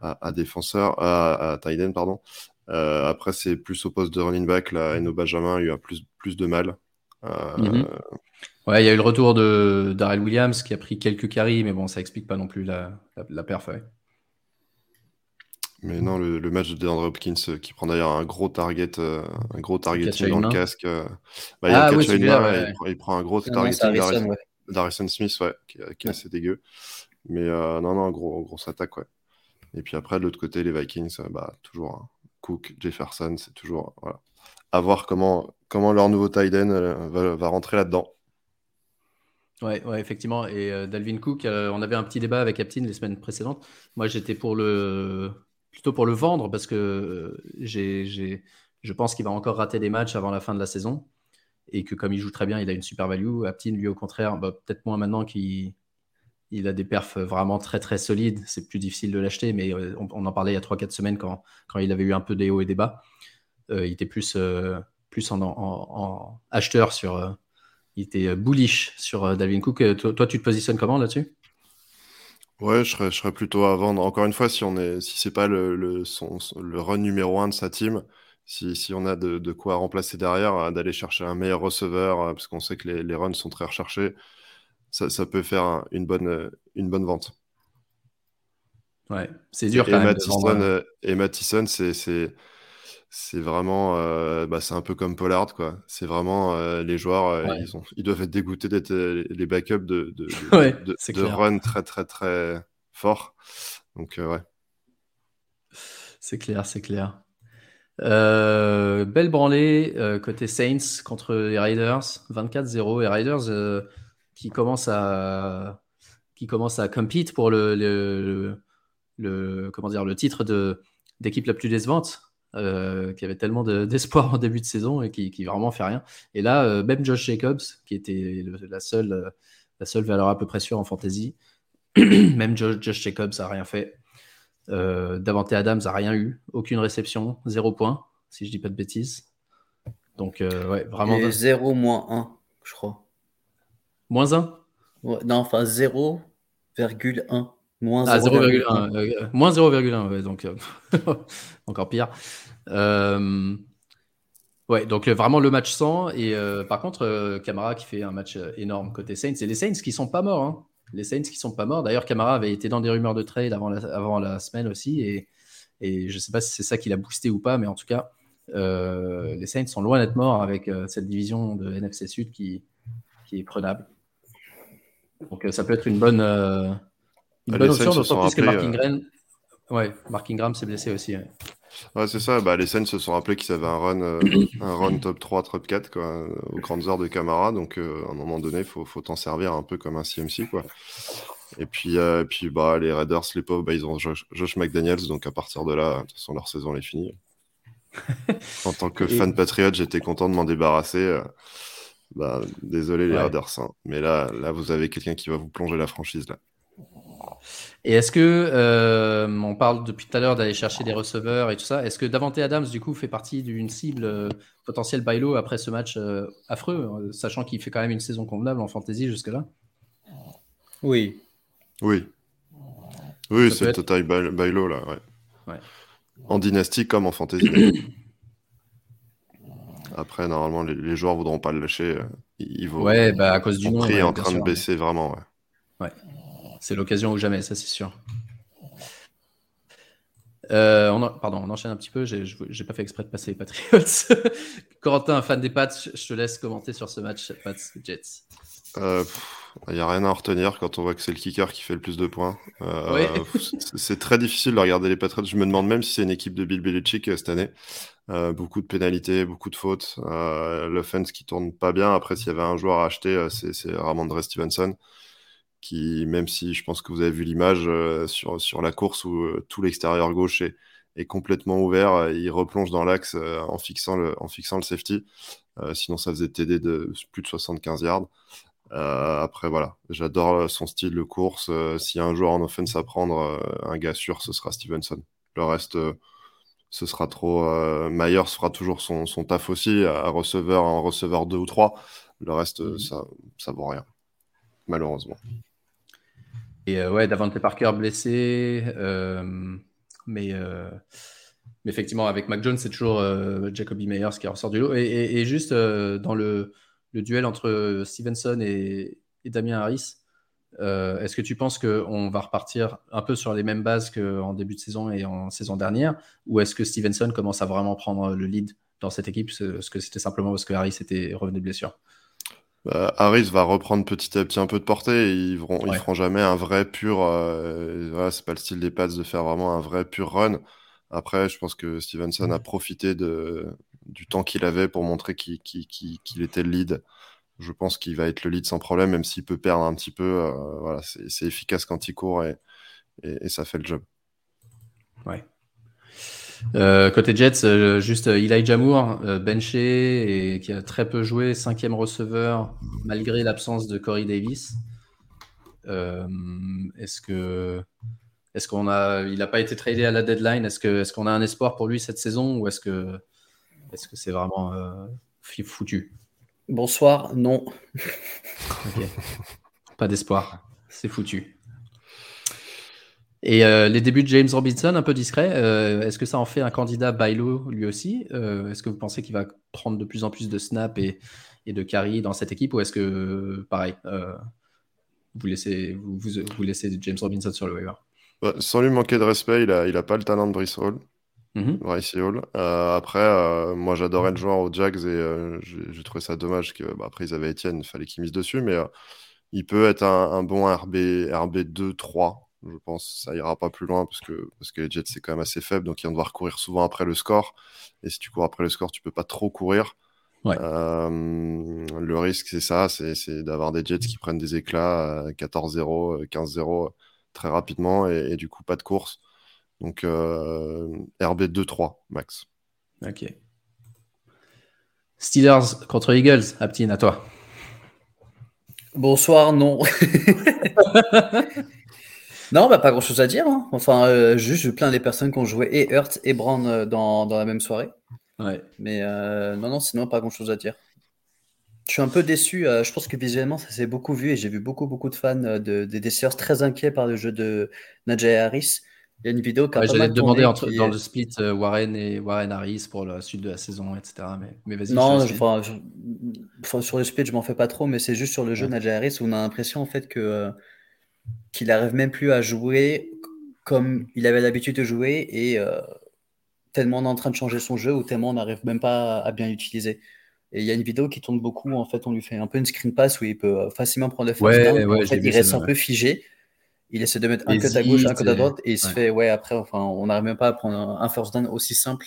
S3: à, défenseur, à, à tight end, pardon. Après, c'est plus au poste de running back. Là, Eno Benjamin a eu plus, plus de mal.
S1: Mm-hmm. Ouais, il y a eu le retour de Darrell Williams qui a pris quelques carries, mais bon, ça explique pas non plus la, la, perf.
S3: Mais non, le, match de DeAndre Hopkins euh, qui prend d'ailleurs un gros target, euh, un gros target dans le casque. Euh, bah, il, ah, oui, il, prend un gros target Darrison Smith, ouais, qui, est assez dégueu. Mais non, non, gros, grosse attaque, ouais. Et puis après, de l'autre côté, les Vikings, bah, toujours hein, Cook, Jefferson, c'est toujours voilà. à voir comment, comment leur nouveau tight end va, va rentrer là-dedans.
S1: Ouais, ouais, effectivement. Et euh, Dalvin Cook, euh, on avait un petit débat avec Aptin les semaines précédentes. Moi, j'étais pour le plutôt pour le vendre parce que euh, je pense qu'il va encore rater des matchs avant la fin de la saison et que comme il joue très bien, il a une super value. Aptin, lui, au contraire, bah, peut-être moins maintenant qu'il il a des perfs vraiment très très solides. C'est plus difficile de l'acheter, mais on, en parlait il y a 3-4 semaines quand, il avait eu un peu des hauts et des bas. il était plus, plus en, acheteur sur il était euh, bullish sur euh, Dalvin Cook. Euh, toi, tu te positionnes comment là-dessus?
S3: Ouais, je serais, plutôt à vendre. Encore une fois, si on est, si pas le, le, run numéro un de sa team, si, on a de, quoi remplacer derrière, d'aller chercher un meilleur receveur, parce qu'on sait que les, runs sont très recherchés, ça, ça peut faire une bonne, une bonne vente.
S1: Ouais, c'est dur
S3: et,
S1: quand
S3: même. et Mattison, c'est c'est vraiment, euh, bah, c'est un peu comme Pollard, quoi. C'est vraiment euh, les joueurs, euh, ils, ont, ils doivent être dégoûtés d'être les backups de, de, *laughs* de, run très, très, très fort. Donc, ouais.
S1: C'est clair, c'est clair. belle branlée côté Saints contre les Raiders, 24-0. Les Raiders qui commencent à qui commencent à compete pour le, le, le, comment dire le titre de d'équipe la plus décevante euh, qui avait tellement *laughs* d'espoir en début de saison et qui, qui vraiment fait rien. Et là, euh, même Josh Jacobs, qui était la, seule, euh, la seule valeur à peu près sûre en fantasy, *clears throat* même Josh, Jacobs a rien fait. Davante Adams a rien eu, aucune réception, zéro point, si je dis pas de bêtises. Donc, ouais, vraiment.
S2: Et 0 moins 1, je crois.
S1: Moins 1
S2: Non, enfin 0,1.
S1: Moins 0,1. Ah, euh, moins 0,1, donc euh, *laughs* encore pire. Euh, ouais, donc vraiment le match 100. Et par contre, Camara qui fait un match énorme côté Saints. Et les Saints qui sont pas morts. Hein. Les Saints qui sont pas morts. D'ailleurs, Camara avait été dans des rumeurs de trade avant la, avant la semaine aussi. Et, et je sais pas si c'est ça qui l'a boosté ou pas, mais en tout cas, les Saints sont loin d'être morts avec cette division de NFC Sud qui, qui est prenable. Donc ça peut être une bonne une bonne option, d'autant plus que Mark Ingram, ouais, Mark Ingram s'est blessé aussi.
S3: Ouais. c'est ça. Bah, les Saints se sont rappelés qu'ils avaient un run, euh, un run top 3, top 4 quoi, aux grandes heures de Camara. Donc, euh, à un moment donné, il faut, faut t'en servir un peu comme un CMC. Quoi. Et puis, euh, puis bah, les Raiders, les pauvres, bah, ils ont Josh, McDaniels. Donc, à partir de là, de toute façon, leur saison est finie. *laughs* en tant que fan patriote, j'étais content de m'en débarrasser. Bah, désolé, les Raiders. Hein. Mais là, là, vous avez quelqu'un qui va vous plonger la franchise. là.
S1: Et est-ce que, euh, on parle depuis tout à l'heure d'aller chercher des receveurs et tout ça, est-ce que Davante Adams, du coup, fait partie d'une cible euh, potentielle bailo après ce match euh, affreux, sachant qu'il fait quand même une saison convenable en fantasy jusque-là?
S2: Oui.
S3: Oui. Oui, c'est total bailo, là, ouais. En dynastie comme en fantasy. Après, normalement, les, joueurs voudront pas le lâcher. Il, vaut,
S1: ouais, bah, à cause du nom.
S3: prix est en train de baisser vraiment, ouais.
S1: Ouais. C'est l'occasion ou jamais, ça c'est sûr. Euh, on pardon, on enchaîne un petit peu. J'ai pas fait exprès de passer les Patriots. *laughs* Corentin, fan des Pats, je te laisse commenter sur ce match Pats-Jets.
S3: Il euh, n'y a rien à retenir quand on voit que c'est le kicker qui fait le plus de points. Euh, c'est très difficile de regarder les Patriots. Je me demande même si c'est une équipe de Bill Belichick cette année. beaucoup de pénalités, beaucoup de fautes. L'offense qui tourne pas bien. Après, s'il y avait un joueur à acheter, c'est Ramondre Stevenson qui, même si je pense que vous avez vu l'image sur, sur la course où tout l'extérieur gauche est, est complètement ouvert, il replonge dans l'axe en, fixant le, en fixant le safety. sinon, ça faisait TD de plus de 75 yards. Après, voilà, j'adore son style de course. S'il y a un joueur en offense à prendre, un gars sûr, ce sera Stevenson. Le reste, ce sera trop. Myers fera toujours son, son, taf aussi, à receveur, en receveur 2 ou 3. Le reste, mhm. ça, ça vaut rien, malheureusement.
S1: Et ouais, Davante Parker blessé. Mais, mais, effectivement, avec Mac Jones, c'est toujours Jacoby Meyers qui ressort du lot. Et, juste dans le, le, duel entre Stevenson et, et Damien Harris, est-ce que tu penses qu'on va repartir un peu sur les mêmes bases qu'en début de saison et en saison dernière Ou est-ce que Stevenson commence à vraiment prendre le lead dans cette équipe Est-ce que c'était simplement parce que Harris était revenu de blessure?
S3: Bah, Harris va reprendre petit à petit un peu de portée. ils ne feront jamais un vrai pur. Euh, c'est pas le style des Pats de faire vraiment un vrai pur run. Après, je pense que Stevenson a profité de, du temps qu'il avait pour montrer qu'il était le lead. Je pense qu'il va être le lead sans problème, même s'il peut perdre un petit peu. Euh, voilà, c'est efficace quand il court et, ça fait le job.
S1: Ouais. Euh, côté Jets, euh, juste Elijah Moore, benché et qui a très peu joué, cinquième receveur, malgré l'absence de Corey Davis. est-ce que qu'on a, il n'a pas été tradé à la deadline? Est-ce est-ce qu'on a un espoir pour lui cette saison ou est-ce que est-ce que c'est vraiment foutu?
S2: Bonsoir, non.
S1: Pas d'espoir, c'est foutu. Et euh, les débuts de James Robinson, un peu discret, euh, est-ce que ça en fait un candidat Bailo lui aussi? Euh, Est-ce que vous pensez qu'il va prendre de plus en plus de snaps et, de carry dans cette équipe Ou est-ce que, pareil, vous, laissez, vous, vous, laissez James Robinson sur le waiver?
S3: Bah, Sans lui manquer de respect, il n'a il a pas le talent de Brice Hall. Mm-hmm. Hall. après, moi j'adorais le joueur aux Jags et j'ai trouvé ça dommage que bah, après ils avaient Etienne, il fallait qu'il mise dessus, mais il peut être un, un bon RB, RB2-3 je pense. Ça ira pas plus loin parce que, parce que les Jets, c'est quand même assez faible. Donc, ils vont devoir courir souvent après le score. Et si tu cours après le score, tu peux pas trop courir. Euh, le risque, c'est ça c'est d'avoir des Jets qui prennent des éclats 14-0, 15-0 très rapidement et, du coup, pas de course. Donc, euh, RB 2-3 max.
S1: Ok. Steelers contre Eagles, Aptine, à toi.
S2: Bonsoir, non. *laughs* Non, bah, pas grand chose à dire. Hein. Enfin, euh, juste, je plains les personnes qui ont joué et Hurt et Brown euh, dans, dans la même soirée.
S1: Ouais.
S2: Mais euh, non, non, sinon, pas grand chose à dire. Je suis un peu déçu. je pense que visuellement, ça s'est beaucoup vu et j'ai vu beaucoup, beaucoup de fans de, des Dessers très inquiets par le jeu de Najee Harris. Il y a une vidéo
S1: qui a J'allais te demander entre, dans le split Warren et Warren Harris pour la suite de la saison, etc. Mais, mais vas-y.
S2: Non, enfin, sur le split, je m'en fais pas trop, mais c'est juste sur le jeu de Najee Harris où on a l'impression en fait que qu'il n'arrive même plus à jouer comme il avait l'habitude de jouer et euh, tellement on est en train de changer son jeu ou tellement on n'arrive même pas à bien l'utiliser. Et il y a une vidéo qui tourne beaucoup, en fait, on lui fait un peu une screen pass où il peut euh, facilement prendre le first down. en fait, il reste un peu figé. Il essaie de mettre un cut à gauche, un cut à droite, et il se fait, ouais, après, enfin, on n'arrive même pas à prendre un first down aussi simple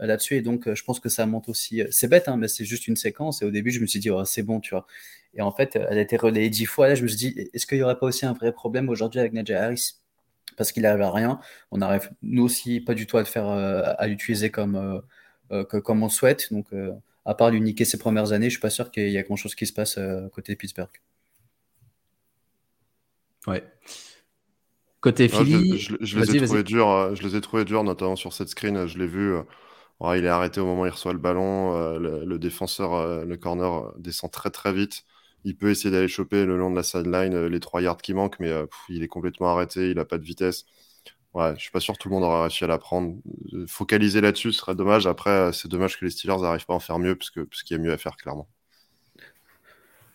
S2: euh, là-dessus. Et donc, je pense que ça monte aussi. C'est bête, hein, mais c'est juste une séquence. Et au début, je me suis dit, oh, c'est bon, tu vois. Et en fait, elle a été relayée dix fois. Là, je me suis dit, est-ce qu'il n'y aurait pas aussi un vrai problème aujourd'hui avec Najee Harris? Parce qu'il n'arrive à rien. On n'arrive, nous aussi, pas du tout à le faire, euh, à l'utiliser comme, euh, euh, comme on souhaite. Donc, à part lui niquer ses premières années, je suis pas sûr qu'il y a grand-chose qui se passe côté Pittsburgh.
S1: Ouais. Côté Philly,
S3: je, les ai trouvés durs, je les ai trouvés durs, notamment sur cette screen. Je l'ai vu. il est arrêté au moment où il reçoit le ballon. le, défenseur, le corner descend très très vite il peut essayer d'aller choper le long de la sideline euh, les trois yards qui manquent, mais euh, il est complètement arrêté, il n'a pas de vitesse. Ouais, je suis pas sûr que tout le monde aura réussi à la prendre. Euh, focaliser là-dessus serait dommage. Après, c'est dommage que les Steelers n'arrivent pas à en faire mieux, parce qu'il y a mieux à faire, clairement.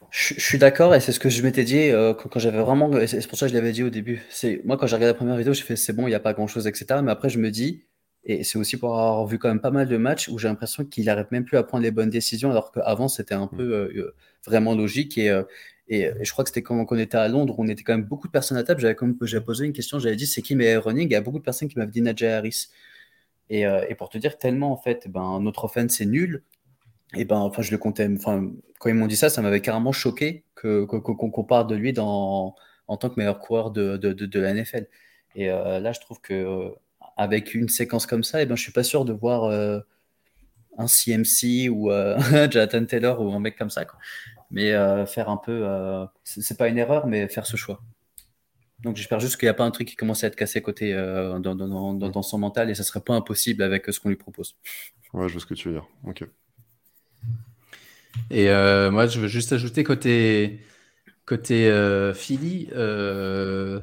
S2: Je, suis d'accord, et c'est ce que je m'étais dit quand, j'avais vraiment. C'est pour ça que je l'avais dit au début. C'est Moi, quand j'ai regardé la première vidéo, j'ai fait c'est bon, il n'y a pas grand-chose, etc. Mais après, je me dis, et c'est aussi pour avoir vu quand même pas mal de matchs où j'ai l'impression qu'il n'arrive même plus à prendre les bonnes décisions, alors qu'avant, c'était un mm. peu vraiment logique. Et, euh, et, je crois que c'était quand on était à Londres, on était quand même beaucoup de personnes à table. J'avais posé une question, j'avais dit c'est qui mes running? Il y a beaucoup de personnes qui m'avaient dit Najee Harris. Et, euh, et, pour te dire tellement en fait, ben notre offense c'est nul. Et ben enfin je le comptais. Enfin quand ils m'ont dit ça, ça m'avait carrément choqué que qu'on parle de lui dans en tant que meilleur coureur de, de, de, la NFL. Et là, je trouve que avec une séquence comme ça, et ben, je suis pas sûr de voir un CMC ou *laughs* Jonathan Taylor ou un mec comme ça. Mais faire un peu, c'est pas une erreur, mais faire ce choix. Donc j'espère juste qu'il n'y a pas un truc qui commence à être cassé côté dans, dans, dans, son mental et ça serait pas impossible avec ce qu'on lui propose.
S3: Ouais, je vois ce que tu veux dire. Ok.
S1: Et euh, moi, je veux juste ajouter côté, côté euh, Philly, euh,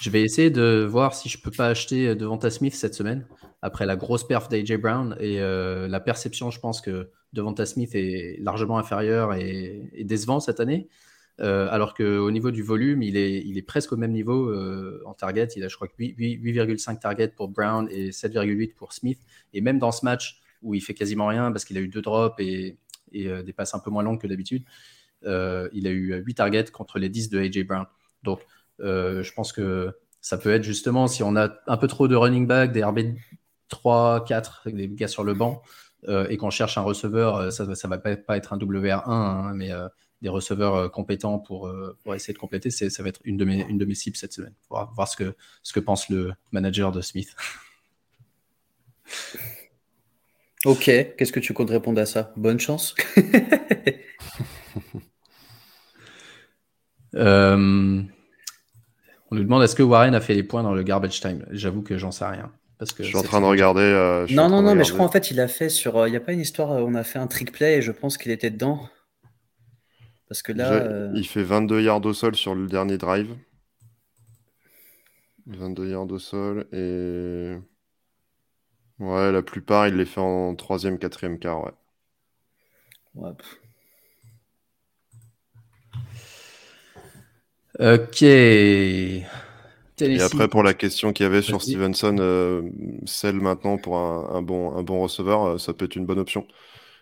S1: je vais essayer de voir si je peux pas acheter Devonta Smith cette semaine, après la grosse perf d'AJ Brown et la perception, je pense que Devonta Smith est largement inférieur et, décevant cette année. alors qu'au niveau du volume, il est, il est presque au même niveau en target. Il a, je crois, 8,5 targets pour Brown et 7,8 pour Smith. Et même dans ce match où il fait quasiment rien parce qu'il a eu deux drops et, et euh, des passes un peu moins longues que d'habitude. Euh, il a eu 8 targets contre les 10 de AJ Brown. Donc, euh, je pense que ça peut être justement si on a un peu trop de running back, des RB 3, 4, des gars sur le banc, et qu'on cherche un receveur, ça ne va pas, être un WR1, hein, mais des receveurs compétents pour, essayer de compléter, ça va être une de mes, une de mes cibles cette semaine. Voir ce, que, ce que pense le manager de Smith.
S2: Ok, qu'est-ce que tu comptes répondre à ça? Bonne chance. *laughs*
S1: Euh, on nous demande est-ce que Warren a fait les points dans le garbage time? J'avoue que j'en sais rien. Parce que
S3: je suis en train de regarder. Euh,
S2: non, non, non, mais je crois en fait il a fait sur. Euh, il n'y a pas une histoire, on a fait un trick play et je pense qu'il était dedans. Parce que là.
S3: Il fait 22 yards au sol sur le dernier drive. 22 yards au sol et. Ouais, la plupart, il les fait en troisième, quatrième quart, ouais.
S1: Ok.
S3: Et après, pour la question qu'il y avait sur Stevenson, euh, celle maintenant pour un, bon, un bon receveur, euh, ça peut être une bonne option.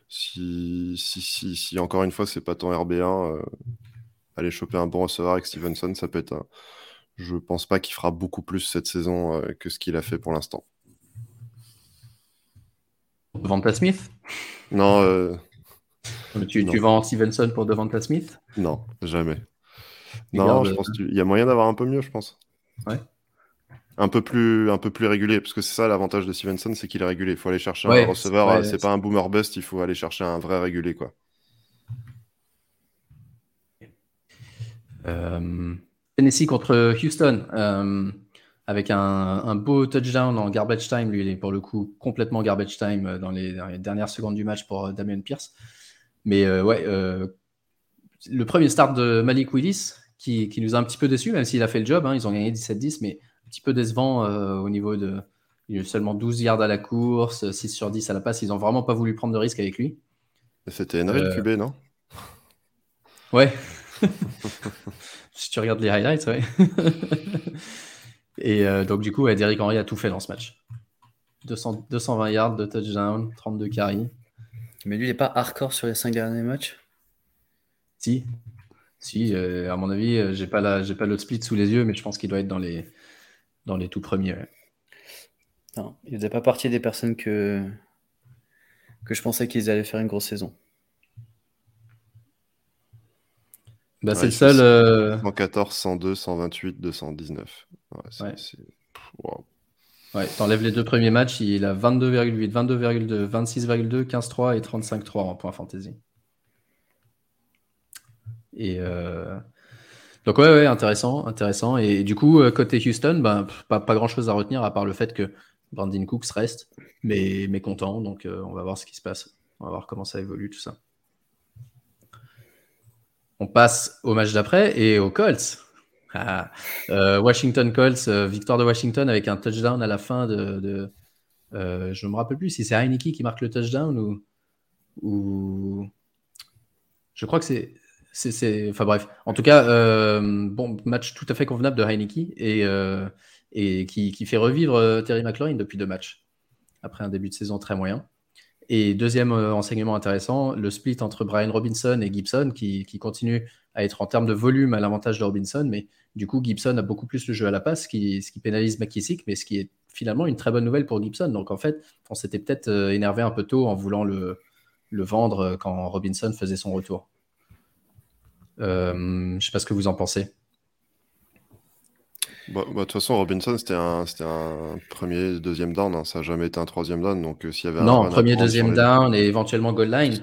S3: Si, si, si, si encore une fois, c'est pas ton RB1, euh, aller choper un bon receveur avec Stevenson, ça peut être un... Je pense pas qu'il fera beaucoup plus cette saison que ce qu'il a fait pour l'instant.
S1: Devanta Smith
S3: Non. Euh,
S1: tu, vends Stevenson pour Devanta Smith
S3: Non, jamais. Non, je pense qu'il y a moyen d'avoir un peu mieux, je pense.
S1: Ouais.
S3: Un peu plus, un peu plus régulier, parce que c'est ça l'avantage de Stevenson, c'est qu'il est régulier. Il faut aller chercher un receveur. c'est pas un boomer bust, il faut aller chercher un vrai régulier, quoi.
S1: Euh, Tennessee contre Houston. Euh, avec un, beau touchdown en garbage time. Lui, il est pour le coup complètement garbage time euh, dans les, dernières secondes du match pour euh, Damien Pierce. Mais euh, ouais, le premier start de Malik Willis, qui, nous a un petit peu déçus, même s'il a fait le job. Hein, ils ont gagné 17-10, mais un petit peu décevant au niveau de. Il a seulement 12 yards à la course, 6 sur 10 à la passe. Ils n'ont vraiment pas voulu prendre de risque avec lui.
S3: C'était Henry le QB, non?
S1: Ouais. *laughs* si tu regardes les highlights, ouais. *laughs* Et euh, donc, du coup, Derrick Henry a tout fait dans ce match. 220 yards de touchdown, 32 carries.
S2: Mais lui, il n'est pas hardcore sur les 5 derniers matchs?
S1: Si. Si, euh, à mon avis, euh, j'ai pas, la, j'ai pas l'autre split sous les yeux, mais je pense qu'il doit être dans les, dans les tout premiers.
S2: Non, il faisait pas partie des personnes que, que je pensais qu'ils allaient faire une grosse saison.
S1: Bah, c'est le seul.
S3: 114, 102, 128, 219.
S1: Ouais, ouais. t'enlèves les deux premiers matchs, il a 22,8, 22,2, 26,2, 15,3 et 35,3 en point fantasy. Et euh, donc ouais, ouais, intéressant, intéressant. Et du coup, euh, côté Houston, ben, pas, pas grand chose à retenir à part le fait que Brandon Cooks reste, mais, mais content. Donc euh, on va voir ce qui se passe. On va voir comment ça évolue tout ça. On passe au match d'après et aux Colts. Ah, euh, Washington Colts, euh, victoire de Washington avec un touchdown à la fin de. Euh, je ne me rappelle plus si c'est Heineke qui marque le touchdown ou. Je crois que c'est. Enfin bref. En tout cas, bon, match tout à fait convenable de Heineke et, qui, fait revivre Terry McLaurin depuis deux matchs. Après un début de saison très moyen. Et deuxième enseignement intéressant, le split entre Brian Robinson et Gibson qui, continue à être en termes de volume à l'avantage de Robinson, mais du coup, Gibson a beaucoup plus le jeu à la passe, ce qui, ce qui pénalise McKissick, mais ce qui est finalement une très bonne nouvelle pour Gibson. Donc en fait, on s'était peut-être euh, énervé un peu tôt en voulant le, vendre euh, quand Robinson faisait son retour. Euh, je ne sais pas ce que vous en pensez.
S3: Bah, bah, de toute façon, Robinson, c'était un, un premier, deuxième down. Hein. Ça n'a jamais été un troisième down. Donc, euh, s'il y avait
S1: non, premier, deuxième down et éventuellement goal line.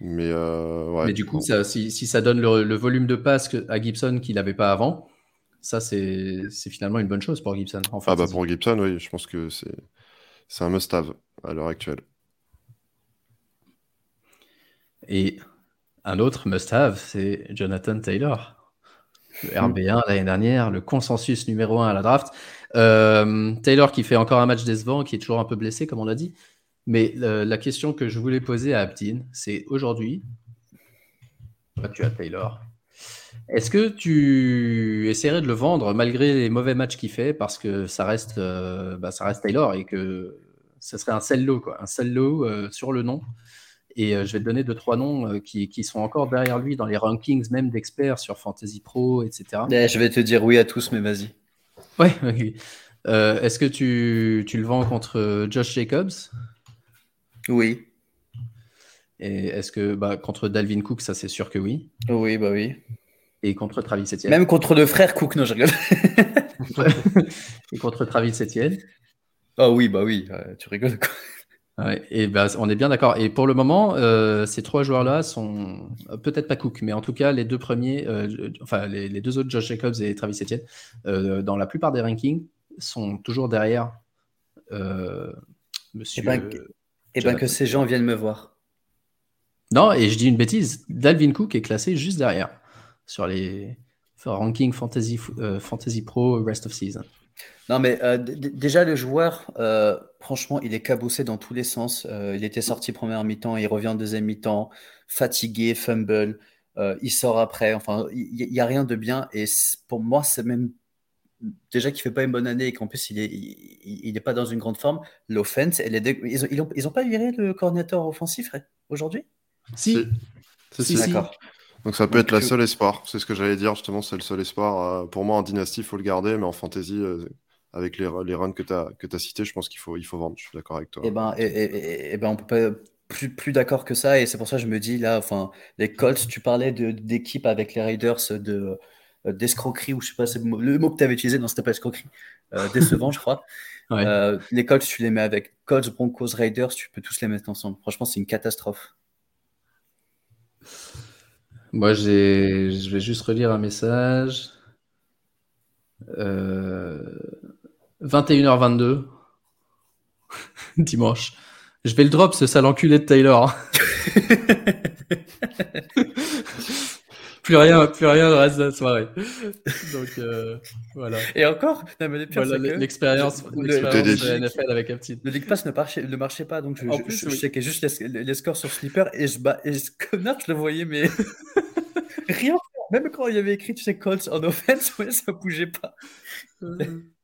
S3: Mais, euh, ouais,
S1: Mais du coup, ça, si, si, ça donne le, volume de passe à Gibson qu'il n'avait pas avant, ça, c'est finalement une bonne chose pour Gibson.
S3: En fait, ah, bah, pour Gibson, oui, je pense que c'est un must-have à l'heure actuelle.
S1: Et un autre must-have, c'est Jonathan Taylor. Le RB1 l'année dernière, le consensus numéro 1 à la draft. Euh, Taylor qui fait encore un match décevant, qui est toujours un peu blessé, comme on l'a dit. Mais euh, la question que je voulais poser à Abdin, c'est aujourd'hui, tu as Taylor. Est-ce que tu essaierais de le vendre malgré les mauvais matchs qu'il fait parce que ça reste, euh, bah, ça reste Taylor et que ce serait un sell low, quoi, un sell low sur le nom? Et euh, je vais te donner deux, trois noms euh, qui, qui, sont encore derrière lui dans les rankings, même d'experts sur Fantasy Pro, etc.
S2: je vais te dire oui à tous, mais vas-y.
S1: Ouais, *laughs* euh, Est-ce que tu, tu, le vends contre Josh Jacobs?
S2: Oui.
S1: Et est-ce que bah, contre Dalvin Cook, ça c'est sûr que oui?
S2: Oui, bah oui.
S1: Et contre Travis Etienne?
S2: Même contre le frère Cook, non, je rigole. *laughs*
S1: et contre Travis Etienne?
S2: Ah oui, bah oui, tu rigoles quoi
S1: et ben, on est bien d'accord. Et pour le moment, euh, ces trois joueurs-là sont peut-être pas Cook, mais en tout cas, les deux premiers, euh, enfin les, deux autres, Josh Jacobs et Travis Etienne, euh, dans la plupart des rankings, sont toujours derrière
S2: Monsieur. Et ben, et ben que ces gens viennent me voir.
S1: Non, et je dis une bêtise. Dalvin Cook est classé juste derrière sur les rankings Fantasy, Fantasy Pro Rest of Season.
S2: Non, mais euh, déjà, le joueur, euh, franchement, il est cabossé dans tous les sens. Euh, il était sorti première mi-temps, il revient en deuxième mi-temps, fatigué, fumble, il sort après. Enfin, il n'y a rien de bien. Et pour moi, c'est même déjà qu'il fait pas une bonne année et qu'en plus, il n'est il, est pas dans une grande forme. L'offense, elle est ils, ont, ils, ont, pas viré le coordinateur offensif aujourd'hui?
S1: Si.
S3: Si, D'accord. Donc ça peut être la seule espoir. C'est ce que j'allais dire justement, c'est le seul espoir. pour moi, en dynastie, il faut le garder, mais en fantasy, avec les, les runs que tu as, que as cités, je pense qu'il faut, il faut vendre. Je suis d'accord avec toi.
S2: Et eh ben, et, eh, et, eh, ben, on peut pas plus, plus d'accord que ça. Et c'est pour ça que je me dis, là, enfin, les Colts, tu parlais d'équipe avec les Raiders de euh, d'escroquerie, ou je sais pas, c'est le mot que tu avais utilisé, non, c'était pas escroquerie, euh, décevant, *laughs* je crois. Euh, les Colts, tu les mets avec Colts, Broncos, Raiders, tu peux tous les mettre ensemble. Franchement, c'est une catastrophe.
S1: Moi, je vais juste relire un message. Euh... 21h22 *laughs* dimanche. Je vais le drop ce sale enculé de Taylor. *laughs* plus rien, plus rien le reste de la soirée. Donc euh, voilà.
S2: Et encore,
S1: l'expérience de NFL avec un petit.
S2: Le League Pass ne marchait, ne marchait pas, donc je, plus, je, checkais juste les, scores sur Slipper et je, et je, je le voyais, mais *laughs* rien. Même quand il y avait écrit, tu sais, Colts en offense, ouais, ça bougeait pas.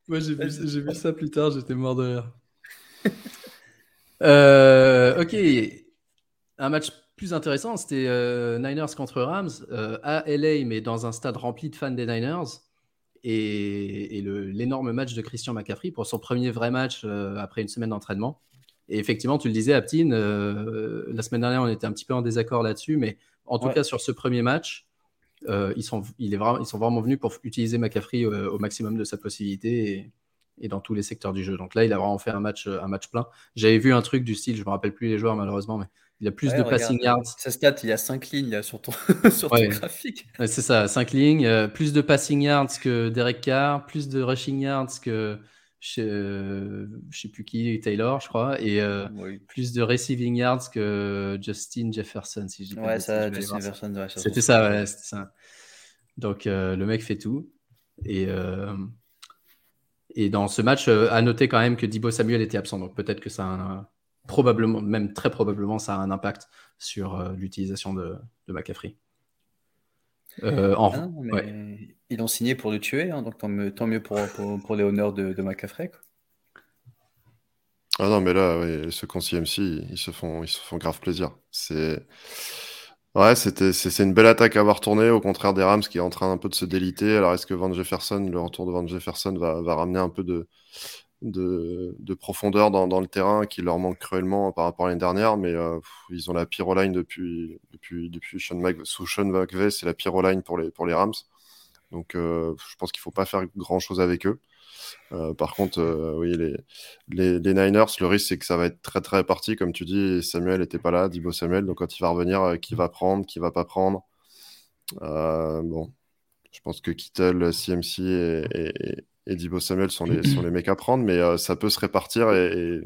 S1: Moi, j'ai vu, ça plus tard, j'étais mort de rire. *laughs* Euh, ok, un match plus intéressant, c'était euh, Niners contre Rams euh, à LA, mais dans un stade rempli de fans des Niners. Et, et l'énorme match de Christian McCaffrey pour son premier vrai match après une semaine d'entraînement. Et effectivement, tu le disais, Aptine, la semaine dernière, on était un petit peu en désaccord là-dessus, mais en tout cas, sur ce premier match, euh, ils, sont, il est vraiment, ils sont vraiment venus pour utiliser McCaffrey euh, au, maximum de sa possibilité et, dans tous les secteurs du jeu. Donc là, il a vraiment fait un match, un match plein. J'avais vu un truc du style, je me rappelle plus les joueurs malheureusement, mais il a plus de passing yards.
S2: Sa stat, il y a 5 lignes sur ton, *laughs* sur ton graphique.
S1: c'est ça, 5 lignes. Euh, plus de passing yards que Derek Carr, plus de rushing yards que je euh, sais plus qui, Taylor, je crois, et euh, plus de receiving yards que Justin Jefferson, si je
S2: Ouais, ça, Justin Jefferson, ouais,
S1: C'était ça, ouais, c'était ça. Donc euh, le mec fait tout. Et, et dans ce match, à noter quand même que Dibo Samuel était absent, donc peut-être que ça a probablement, même très probablement, ça a un impact sur l'utilisation de, de McCaffrey.
S2: Euh, ah, ils l'ont signé pour le tuer, hein, donc tant mieux, pour, les honneurs de, de
S3: Ah non, mais là, ce con CMC, ils se font, ils se font grave plaisir. C'est ouais, c'était, c'est une belle attaque à avoir tourné, au contraire des Rams qui est en train un peu de se déliter. Alors, est-ce que Van Jefferson, le retour de Van Jefferson va, ramener un peu de, de, profondeur dans, le terrain qui leur manque cruellement par rapport à l'année dernière, mais euh, ils ont la pyroline depuis, depuis, depuis Sean sous Sean McVay, c'est la pyroline pour les, pour les Rams. Donc, je pense qu'il ne faut pas faire grand-chose avec eux. par contre, oui, les, les, Niners, le risque, c'est que ça va être très, très réparti. Comme tu dis, Samuel n'était pas là, Dibo Samuel. Donc, quand il va revenir, qui va prendre, qui va pas prendre. bon, je pense que Kittle, CMC et, et, Dibo Samuel sont les, sont les mecs à prendre, mais ça peut se répartir et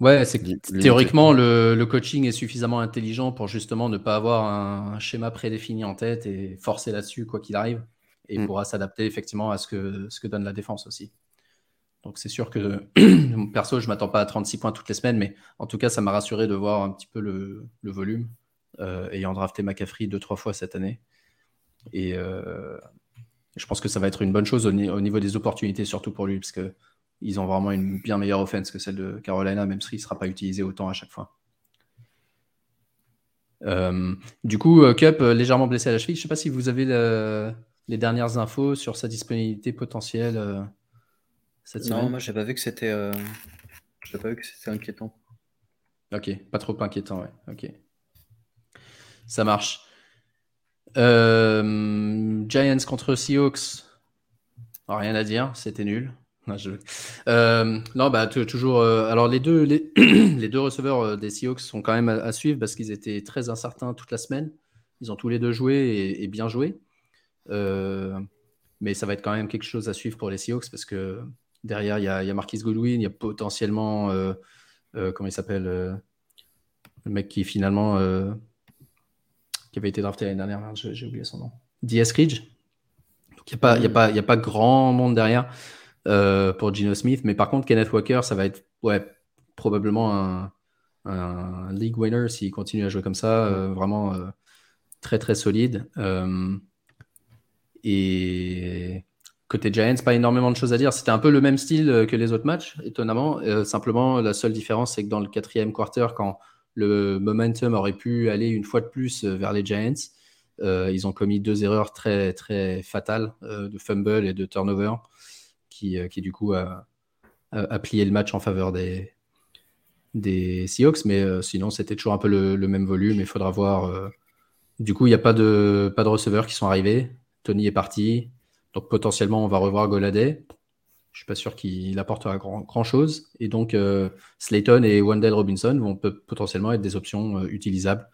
S1: Ouais, c'est théoriquement le, le, coaching est suffisamment intelligent pour justement ne pas avoir un, schéma prédéfini en tête et forcer là-dessus quoi qu'il arrive et mm. pourra s'adapter effectivement à ce que, ce que donne la défense aussi. Donc c'est sûr que *clears throat* perso, je m'attends pas à 36 points toutes les semaines, mais en tout cas, ça m'a rassuré de voir un petit peu le, le volume, euh, ayant drafté McCaffrey deux, trois fois cette année. Et euh, je pense que ça va être une bonne chose au, au, niveau des opportunités, surtout pour lui, parce que ils ont vraiment une bien meilleure offense que celle de Carolina, même s'il ne sera pas utilisé autant à chaque fois. Euh, du coup, euh, Cup euh, légèrement blessé à la cheville. Je ne sais pas si vous avez les dernières infos sur sa disponibilité potentielle
S2: cette semaine. Non, moi, j'ai pas vu que c'était, pas vu que c'était inquiétant.
S1: Ok, pas trop inquiétant, ouais. Ok, ça marche. Giants contre Seahawks. rien à dire, c'était nul. *laughs* Euh, non, bah, toujours. Euh, alors, les deux, *clears throat* les, deux receveurs euh, des Seahawks sont quand même à, suivre parce qu'ils étaient très incertains toute la semaine. Ils ont tous les deux joué et, bien joué. mais ça va être quand même quelque chose à suivre pour les Seahawks parce que derrière, il y a, y Marquis Goodwin, il y a potentiellement. comment il s'appelle Le mec qui finalement. qui avait été drafté l'année dernière, j'ai oublié son nom. D.S. Ridge. Il n'y a, a, a pas grand monde derrière. Euh, pour Gino Smith. Mais par contre, Kenneth Walker, ça va être ouais, probablement un, un league winner s'il continue à jouer comme ça. Euh, vraiment euh, très très solide. et côté Giants, pas énormément de choses à dire. C'était un peu le même style que les autres matchs, étonnamment. simplement, la seule différence, c'est que dans le quatrième quarter, quand le momentum aurait pu aller une fois de plus vers les Giants, ils ont commis deux erreurs très très fatales de fumble et de turnover qui, euh, qui du coup a, plié le match en faveur des, des Seahawks, mais euh, sinon c'était toujours un peu le, même volume. Il faudra voir. Euh, du coup, il n'y a pas de, pas de receveurs qui sont arrivés. Tony est parti. Donc potentiellement, on va revoir Goladay. Je suis pas sûr qu'il apportera grand, grand, chose. Et donc, Slayton et Wendell Robinson vont potentiellement être des options utilisables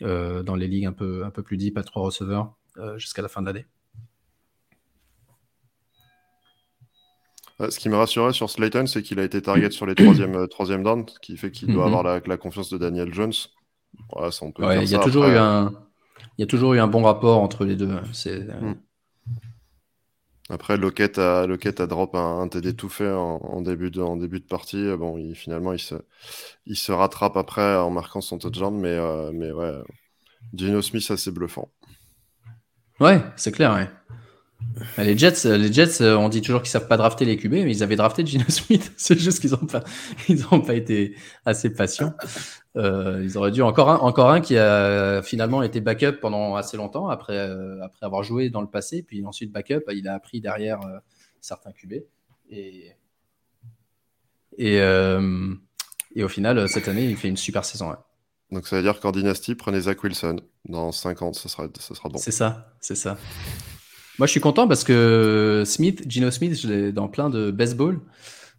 S1: dans les ligues un peu, un peu plus deep à trois receveurs jusqu'à la fin de l'année.
S3: Ce qui me rassurait sur Slayton, c'est qu'il a été target sur les troisième, euh, troisième downs, ce qui fait qu'il doit mhm. avoir la, confiance de Daniel Jones.
S1: il, y a toujours eu un, il y a toujours eu un bon rapport entre les deux. C'est, euh, hmm.
S3: Après, Lockett a, Lockett a drop un, TD tout fait en, début de, en début de partie. Bon, il, finalement, il se, il se rattrape après en marquant son touchdown, mais, euh, mais ouais, Gino Smith, assez bluffant.
S1: Ouais, c'est clair, ouais. Bah, les Jets, euh, les Jets, euh, on dit toujours qu'ils savent pas drafter les QB, mais ils avaient drafté Gino *laughs* Smith. C'est juste qu'ils n'ont pas, *laughs* ils ont pas été assez patients. Euh, ils auraient dû encore un, encore un qui a finalement été backup pendant assez longtemps après, après avoir joué dans le passé, puis ensuite backup, il a appris derrière certains QB et et, et au final cette année il fait une super saison.
S3: Donc ça veut dire qu'en dynastie, prenez Zach Wilson dans 5 ans, ça sera, ça sera bon.
S1: C'est ça, c'est ça. Moi, je suis content parce que Smith, Gino Smith, je l'ai dans plein de baseball.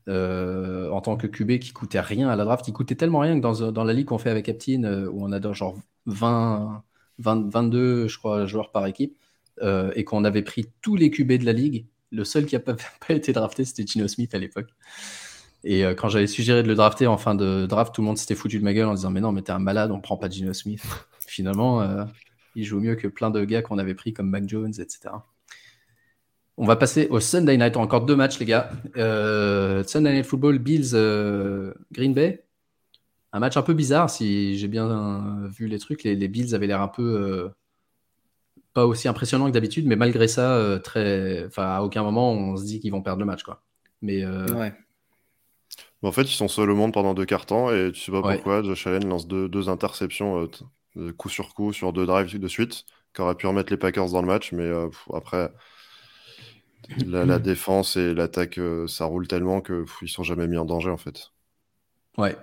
S1: Euh, en tant que QB qui coûtait rien à la draft. Il coûtait tellement rien que dans, dans la ligue qu'on fait avec Eptin, euh, où on a genre 20, 22, je crois, joueurs par équipe, euh, et qu'on avait pris tous les QB de la ligue, le seul qui n'a pas, *laughs* pas, été drafté, c'était Gino Smith à l'époque. Et quand j'avais suggéré de le drafter en fin de draft, tout le monde s'était foutu de ma gueule en disant Mais non, mais t'es un malade, on prend pas Gino Smith. Finalement, il joue mieux que plein de gars qu'on avait pris comme Mac Jones, etc. On va passer au Sunday Night. Encore deux matchs, les gars. Euh, Sunday Night Football, Bills, euh, Green Bay. Un match un peu bizarre, si j'ai bien vu les trucs. Les, Bills avaient l'air un peu euh, pas aussi impressionnants que d'habitude, mais malgré ça, très. Enfin, à aucun moment on se dit qu'ils vont perdre le match, quoi. Mais ouais.
S3: en fait, ils sont seuls au monde pendant deux quarts temps et tu sais pas pourquoi. Josh Allen lance deux, interceptions coup sur coup sur deux drives de suite, qui aurait pu remettre les Packers dans le match, mais après la, défense et l'attaque, euh, ça roule tellement qu'ils ils sont jamais mis en danger en fait.
S1: Ouais.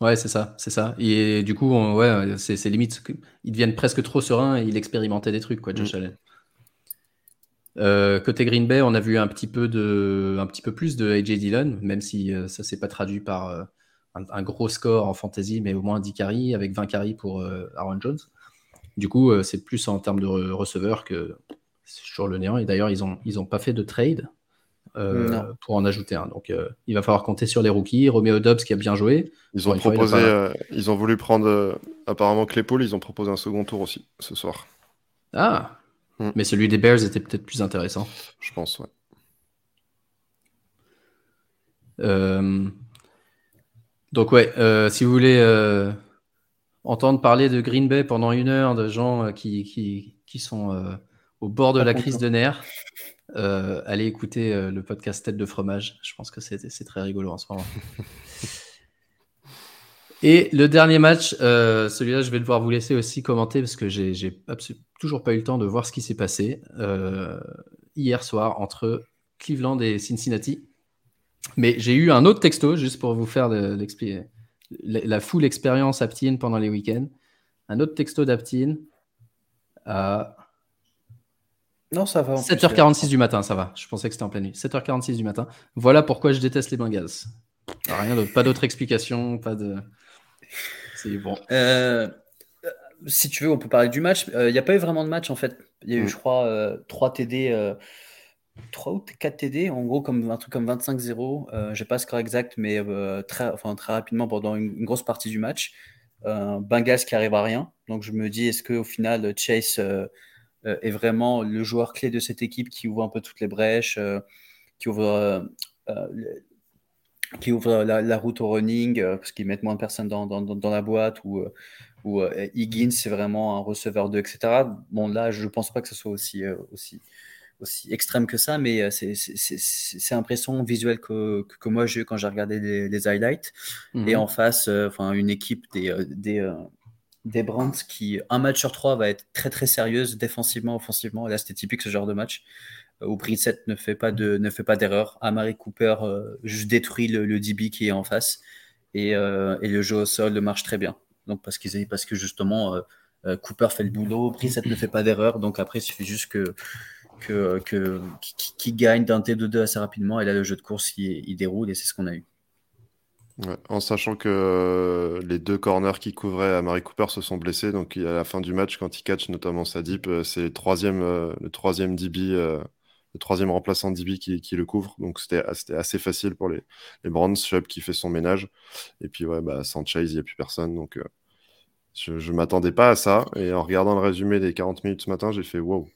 S1: Ouais, c'est ça, c'est ça. Et du coup, ouais, c'est limite, ils deviennent presque trop sereins et il expérimentait des trucs, quoi, Josh mm. Allen. côté Green Bay, on a vu un petit peu, de, un petit peu plus de AJ Dillon, même si ça ne s'est pas traduit par un, gros score en fantasy, mais au moins 10 carries avec 20 carries pour Aaron Jones. Du coup, c'est plus en termes de receveur que sur le néant. Et d'ailleurs, ils n'ont ils ont pas fait de trade euh, pour en ajouter un. Donc, euh, il va falloir compter sur les rookies. Romeo Dobbs qui a bien joué.
S3: Ils ont proposé, euh, ils ont voulu prendre apparemment Claypool. Ils ont proposé un second tour aussi ce soir.
S1: Ah, hmm. mais celui des Bears était peut-être plus intéressant.
S3: Je pense, ouais.
S1: Donc ouais, si vous voulez entendre parler de Green Bay pendant une heure, de gens qui, qui, qui sont au bord de la crise de nerfs, euh, allez écouter euh, le podcast Tête de fromage. Je pense que c'est très rigolo en ce moment. *laughs* Et le dernier match, euh, celui-là, je vais devoir vous laisser aussi commenter parce que j'ai toujours pas eu le temps de voir ce qui s'est passé hier soir entre Cleveland et Cincinnati. Mais j'ai eu un autre texto juste pour vous faire la, full expérience Aptine pendant les week-ends. Un autre texto d'Aptine à
S2: non, ça va.
S1: 7h46 du matin, ça va. Je pensais que c'était en pleine nuit. 7h46 du matin. Voilà pourquoi je déteste les Bengals. Rien d'autre, pas d'autre explication, pas de.
S2: C'est bon. Euh, si tu veux, on peut parler du match. Il euh, n'y a pas eu vraiment de match en fait. Il y a eu, mm. je crois, 3 TD. 3 ou 4 TD, en gros, comme un truc comme 25-0. Euh, je n'ai pas le score exact, mais très, enfin, très rapidement pendant une, grosse partie du match. Bengals qui arrive à rien. Donc je me dis, est-ce qu'au final, Chase euh, est vraiment le joueur clé de cette équipe qui ouvre un peu toutes les brèches, euh, qui ouvre, euh, qui ouvre la, route au running, parce qu'ils mettent moins de personnes dans, dans, la boîte, ou, ou Higgins, c'est vraiment un receveur 2, etc. Bon, là, je ne pense pas que ce soit aussi, aussi, aussi extrême que ça, mais c'est l'impression visuelle que, que, moi j'ai eu quand j'ai regardé les, highlights. Et mhm. en face, enfin une équipe des, des, des Brands qui, un match sur trois, va être très très sérieuse défensivement, offensivement. là, c'était typique ce genre de match euh, où Brissett ne fait pas de ne fait pas d'erreur. Amari Cooper euh, juste détruit le, DB qui est en face et, euh, et, le jeu au sol marche très bien. Donc parce qu'ils parce que justement Cooper fait le boulot, Brissett ne fait pas d'erreur. Donc après, il suffit juste que que, que qui, gagne d'un T2-2 assez rapidement et là le jeu de course il, il déroule et c'est ce qu'on a eu
S3: en sachant que euh, les deux corners qui couvraient à Marie Cooper se sont blessés, donc à la fin du match, quand il catch notamment sa dip, euh, c'est le troisième, euh, le troisième DB, le troisième remplaçant DB qui, qui le couvre, donc c'était assez facile pour les, les Browns. Chubb qui fait son ménage, et puis ouais, bah, sans Chase, il n'y a plus personne, donc je ne m'attendais pas à ça, et en regardant le résumé des 40 minutes ce matin, j'ai fait wow.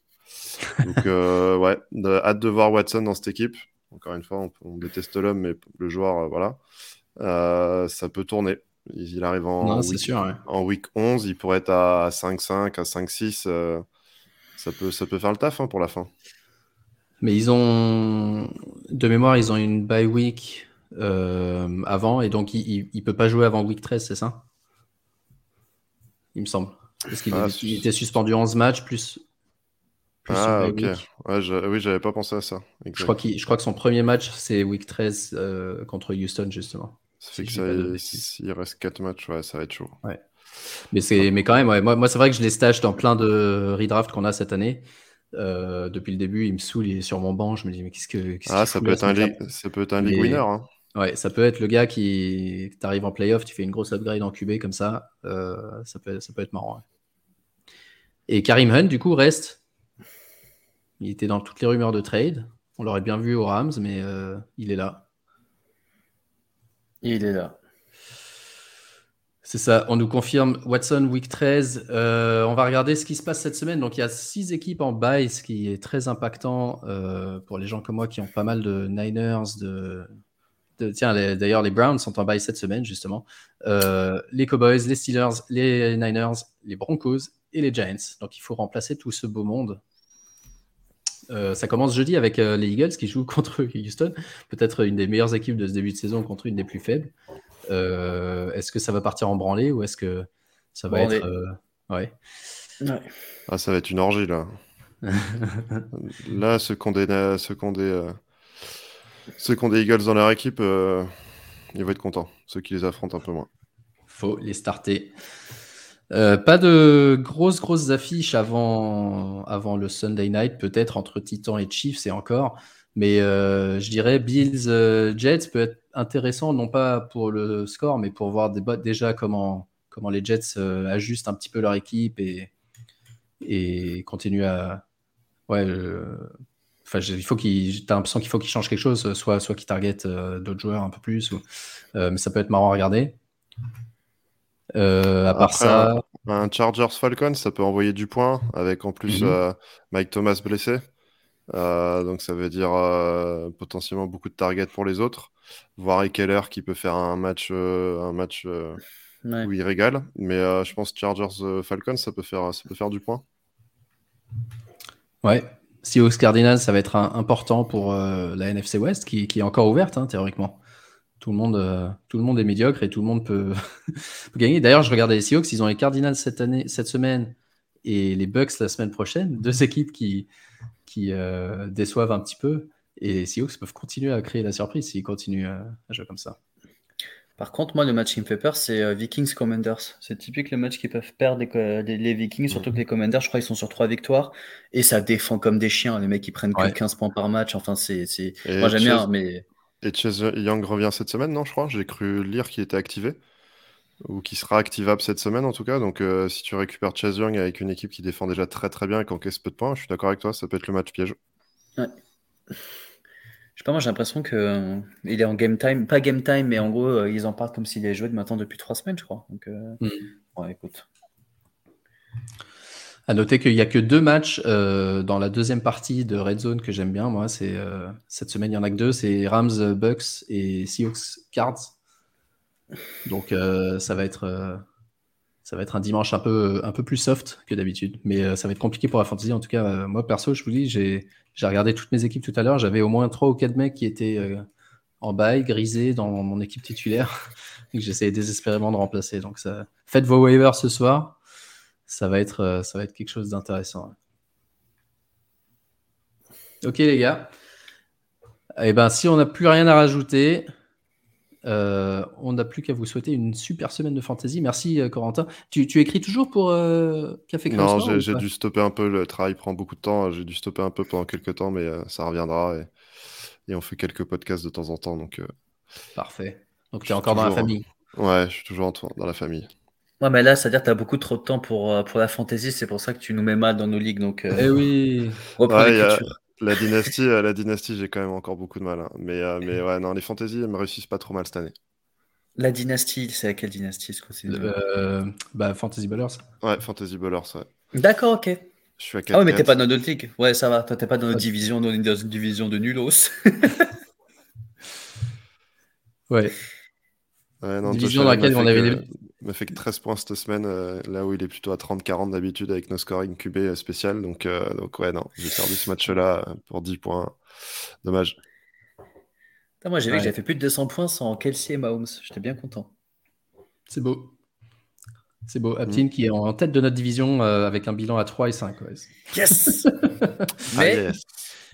S3: Donc *laughs* ouais, hâte de voir Watson dans cette équipe. Encore une fois, on, on déteste l'homme, mais le joueur, voilà. Euh, ça peut tourner. Il arrive en, week, en week 11, il pourrait être à 5-5, à 5-6. Euh, ça, peut, ça peut faire le taf hein, pour la fin.
S1: Mais ils ont, de mémoire, ils ont une bye week euh, avant et donc il ne peut pas jouer avant week 13, c'est ça? Il me semble. Parce qu'il ah, était suspendu 11 matchs plus.
S3: ah, ok. Ouais, je, oui, j'avais pas pensé à ça.
S1: Je crois, je crois que son premier match, c'est week 13 contre Houston, justement.
S3: Ça fait que s'il reste 4 matchs, ouais, ça va être chaud.
S1: Ouais. Mais, c'est, mais quand même, ouais, moi, moi c'est vrai que je les stage dans plein de redraft qu'on a cette année. Euh, depuis le début, il me saoule, il est sur mon banc. Je me dis, mais qu'est-ce que.
S3: ah, ça peut, un ça peut, être un league winner. Hein.
S1: Ouais, ça peut être le gars qui t'arrive en playoff, tu fais une grosse upgrade en QB comme ça. Euh, ça, peut, ça peut être marrant. Et Karim Hunt, du coup, reste. Il était dans toutes les rumeurs de trade. On l'aurait bien vu aux Rams, mais euh, il est là.
S2: Il est là.
S1: C'est ça, on nous confirme Watson Week 13. Euh, on va regarder ce qui se passe cette semaine. Donc il y a six équipes en bye, ce qui est très impactant euh, pour les gens comme moi qui ont pas mal de Niners. De, Tiens, d'ailleurs les Browns sont en bye cette semaine justement. Euh, les Cowboys, les Steelers, les Niners, les Broncos et les Giants. Donc il faut remplacer tout ce beau monde euh, ça commence jeudi avec euh, les Eagles qui jouent *laughs* contre Houston, peut-être une des meilleures équipes de ce début de saison contre une des plus faibles. Euh, est-ce que ça va partir en branlée ou est-ce que ça va être. Ouais.
S3: Ah, ça va être une orgie là. *laughs* là, ceux qui ont des, ceux des, ceux des Eagles dans leur équipe, ils vont être contents. Ceux qui les affrontent un peu moins.
S1: Faut les starter. Euh, pas de grosses grosses affiches avant, avant le Sunday night, peut-être entre Titans et Chiefs et encore. Mais euh, je dirais Bills euh, Jets peut être intéressant, non pas pour le score, mais pour voir déjà comment, comment les Jets ajustent un petit peu leur équipe et, et continuent à. Ouais, Enfin, il faut qu'il, t'as l'impression qu'il faut qu'il change quelque chose, soit, soit qu'il target d'autres joueurs un peu plus, mais ça peut être marrant à regarder.
S3: Euh, à part ça. Un, Chargers Falcon, ça peut envoyer du point, avec en plus mhm. euh, Mike Thomas blessé. Euh, donc ça veut dire potentiellement beaucoup de targets pour les autres. Voir Keller qui peut faire un match, un match où il régale. Mais je pense Chargers Falcons, ça peut faire, ça peut faire du point.
S1: Ouais. Seahawks Cardinals, ça va être important pour la NFC West qui, qui est encore ouverte hein, théoriquement tout le monde, euh, tout le monde est médiocre et tout le monde *laughs* peut, gagner. D'ailleurs, je regardais les Seahawks, ils ont les Cardinals cette année, cette semaine et les Bucks la semaine prochaine, deux équipes qui, qui euh, déçoivent un petit peu. Et les Seahawks peuvent continuer à créer la surprise s'ils continuent à, jouer comme ça.
S2: Par contre, moi, le match qui me fait peur, c'est euh, Vikings Commanders. C'est typique le match qui peuvent perdre les, Vikings, surtout que les Commanders, je crois, ils sont sur trois victoires et ça défend comme des chiens. Les mecs, ils prennent que 15 points par match. Enfin, c'est. Moi, j'aime bien, mais.
S3: Et Chase Young revient cette semaine, non, je crois? J'ai cru lire qu'il était activé. Ou qu'il sera activable cette semaine, en tout cas. Donc, euh, si tu récupères Chase Young avec une équipe qui défend déjà très très bien et qui encaisse peu de points, je suis d'accord avec toi, ça peut être le match piège.
S2: Ouais. Je sais pas, moi j'ai l'impression qu'il euh, est en game time. Pas game time, mais en gros, euh, ils en parlent comme s'il avait joué de maintenant depuis trois semaines, je crois. Donc, mm. ouais, écoute.
S1: À noter qu'il n'y a que deux matchs euh, dans la deuxième partie de Red Zone que j'aime bien. Moi, c'est euh, cette semaine, il y en a que deux. C'est Rams, Bucks et Seahawks Cards. Donc, euh, ça va être ça va être un dimanche un peu un peu plus soft que d'habitude, mais ça va être compliqué pour la fantasy. En tout cas, moi perso, je vous dis, j'ai regardé toutes mes équipes tout à l'heure. J'avais au moins trois ou quatre mecs qui étaient en bail, grisés dans mon équipe titulaire, *laughs* que j'essayais désespérément de remplacer. Donc, faites vos waivers ce soir ça va être, euh, ça va être quelque chose d'intéressant. Ok les gars. Eh ben, si on n'a plus rien à rajouter, euh, on n'a plus qu'à vous souhaiter une super semaine de fantasy. Merci euh, Corentin. Tu, écris toujours pour Café
S3: Non, j'ai dû stopper un peu. Le travail prend beaucoup de temps. J'ai dû stopper un peu pendant quelques temps, mais ça reviendra. Et, on fait quelques podcasts de temps en temps. Donc,
S1: Parfait. Donc tu es encore dans la famille.
S3: Ouais, je suis toujours dans la famille.
S2: Ouais, mais là, c'est-à-dire que tu as beaucoup trop de temps pour, euh, pour la fantasy, c'est pour ça que tu nous mets mal dans nos ligues. Donc,
S1: euh, eh oui,
S3: la *laughs* dynastie, euh, la dynastie, j'ai quand même encore beaucoup de mal. Hein. Mais, mais ouais, non, les fantasy, elles me réussissent pas trop mal cette année.
S2: La dynastie, c'est à quelle dynastie ce
S1: euh, bah, Fantasy Ballers.
S3: Ouais, Fantasy Ballers, ouais.
S2: D'accord, ok.
S3: Je suis à
S2: Ah ouais, mais t'es pas dans notre ligue. Ouais, ça va. Toi, t'es pas dans notre division, dans une division de nulos. *laughs*
S1: ouais. Ouais, non, division dans laquelle on avait
S3: m'a fait que 13 points cette semaine, euh, là où il est plutôt à 30-40 d'habitude avec nos scoring QB euh, spécial. Donc, euh, donc ouais, non, j'ai perdu ce match-là pour 10 points. Dommage.
S2: moi, j'ai vu que j'avais fait plus de 200 points sans Kelsey et Mahomes. J'étais bien content.
S1: C'est beau. C'est beau. Aptin mm. qui est en tête de notre division avec un bilan à 3 et 5.
S2: Yes, *laughs* mais, ah,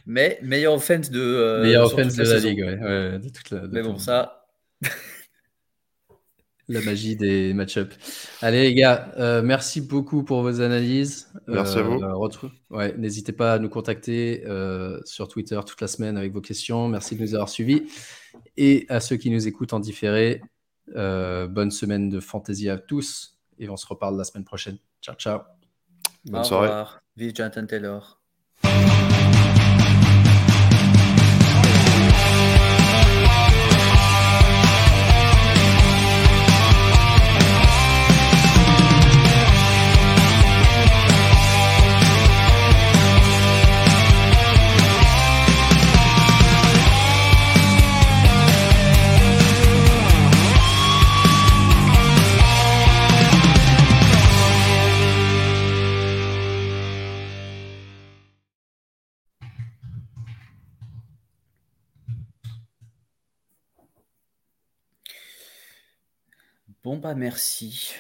S2: mais meilleur offense de,
S1: meilleur offense de la, ligue. Ouais. de toute
S2: la, mais bon, ça.
S1: La magie des match-ups. Allez, les gars, euh, merci beaucoup pour vos analyses.
S3: Merci à vous.
S1: Euh, ouais, N'hésitez pas à nous contacter euh, sur Twitter toute la semaine avec vos questions. Merci de nous avoir suivis. Et à ceux qui nous écoutent en différé, bonne semaine de fantasy à tous. Et on se reparle la semaine prochaine. Ciao, ciao.
S3: Bonne Au soirée. Revoir.
S2: Vive Jonathan Taylor. Bon bah merci.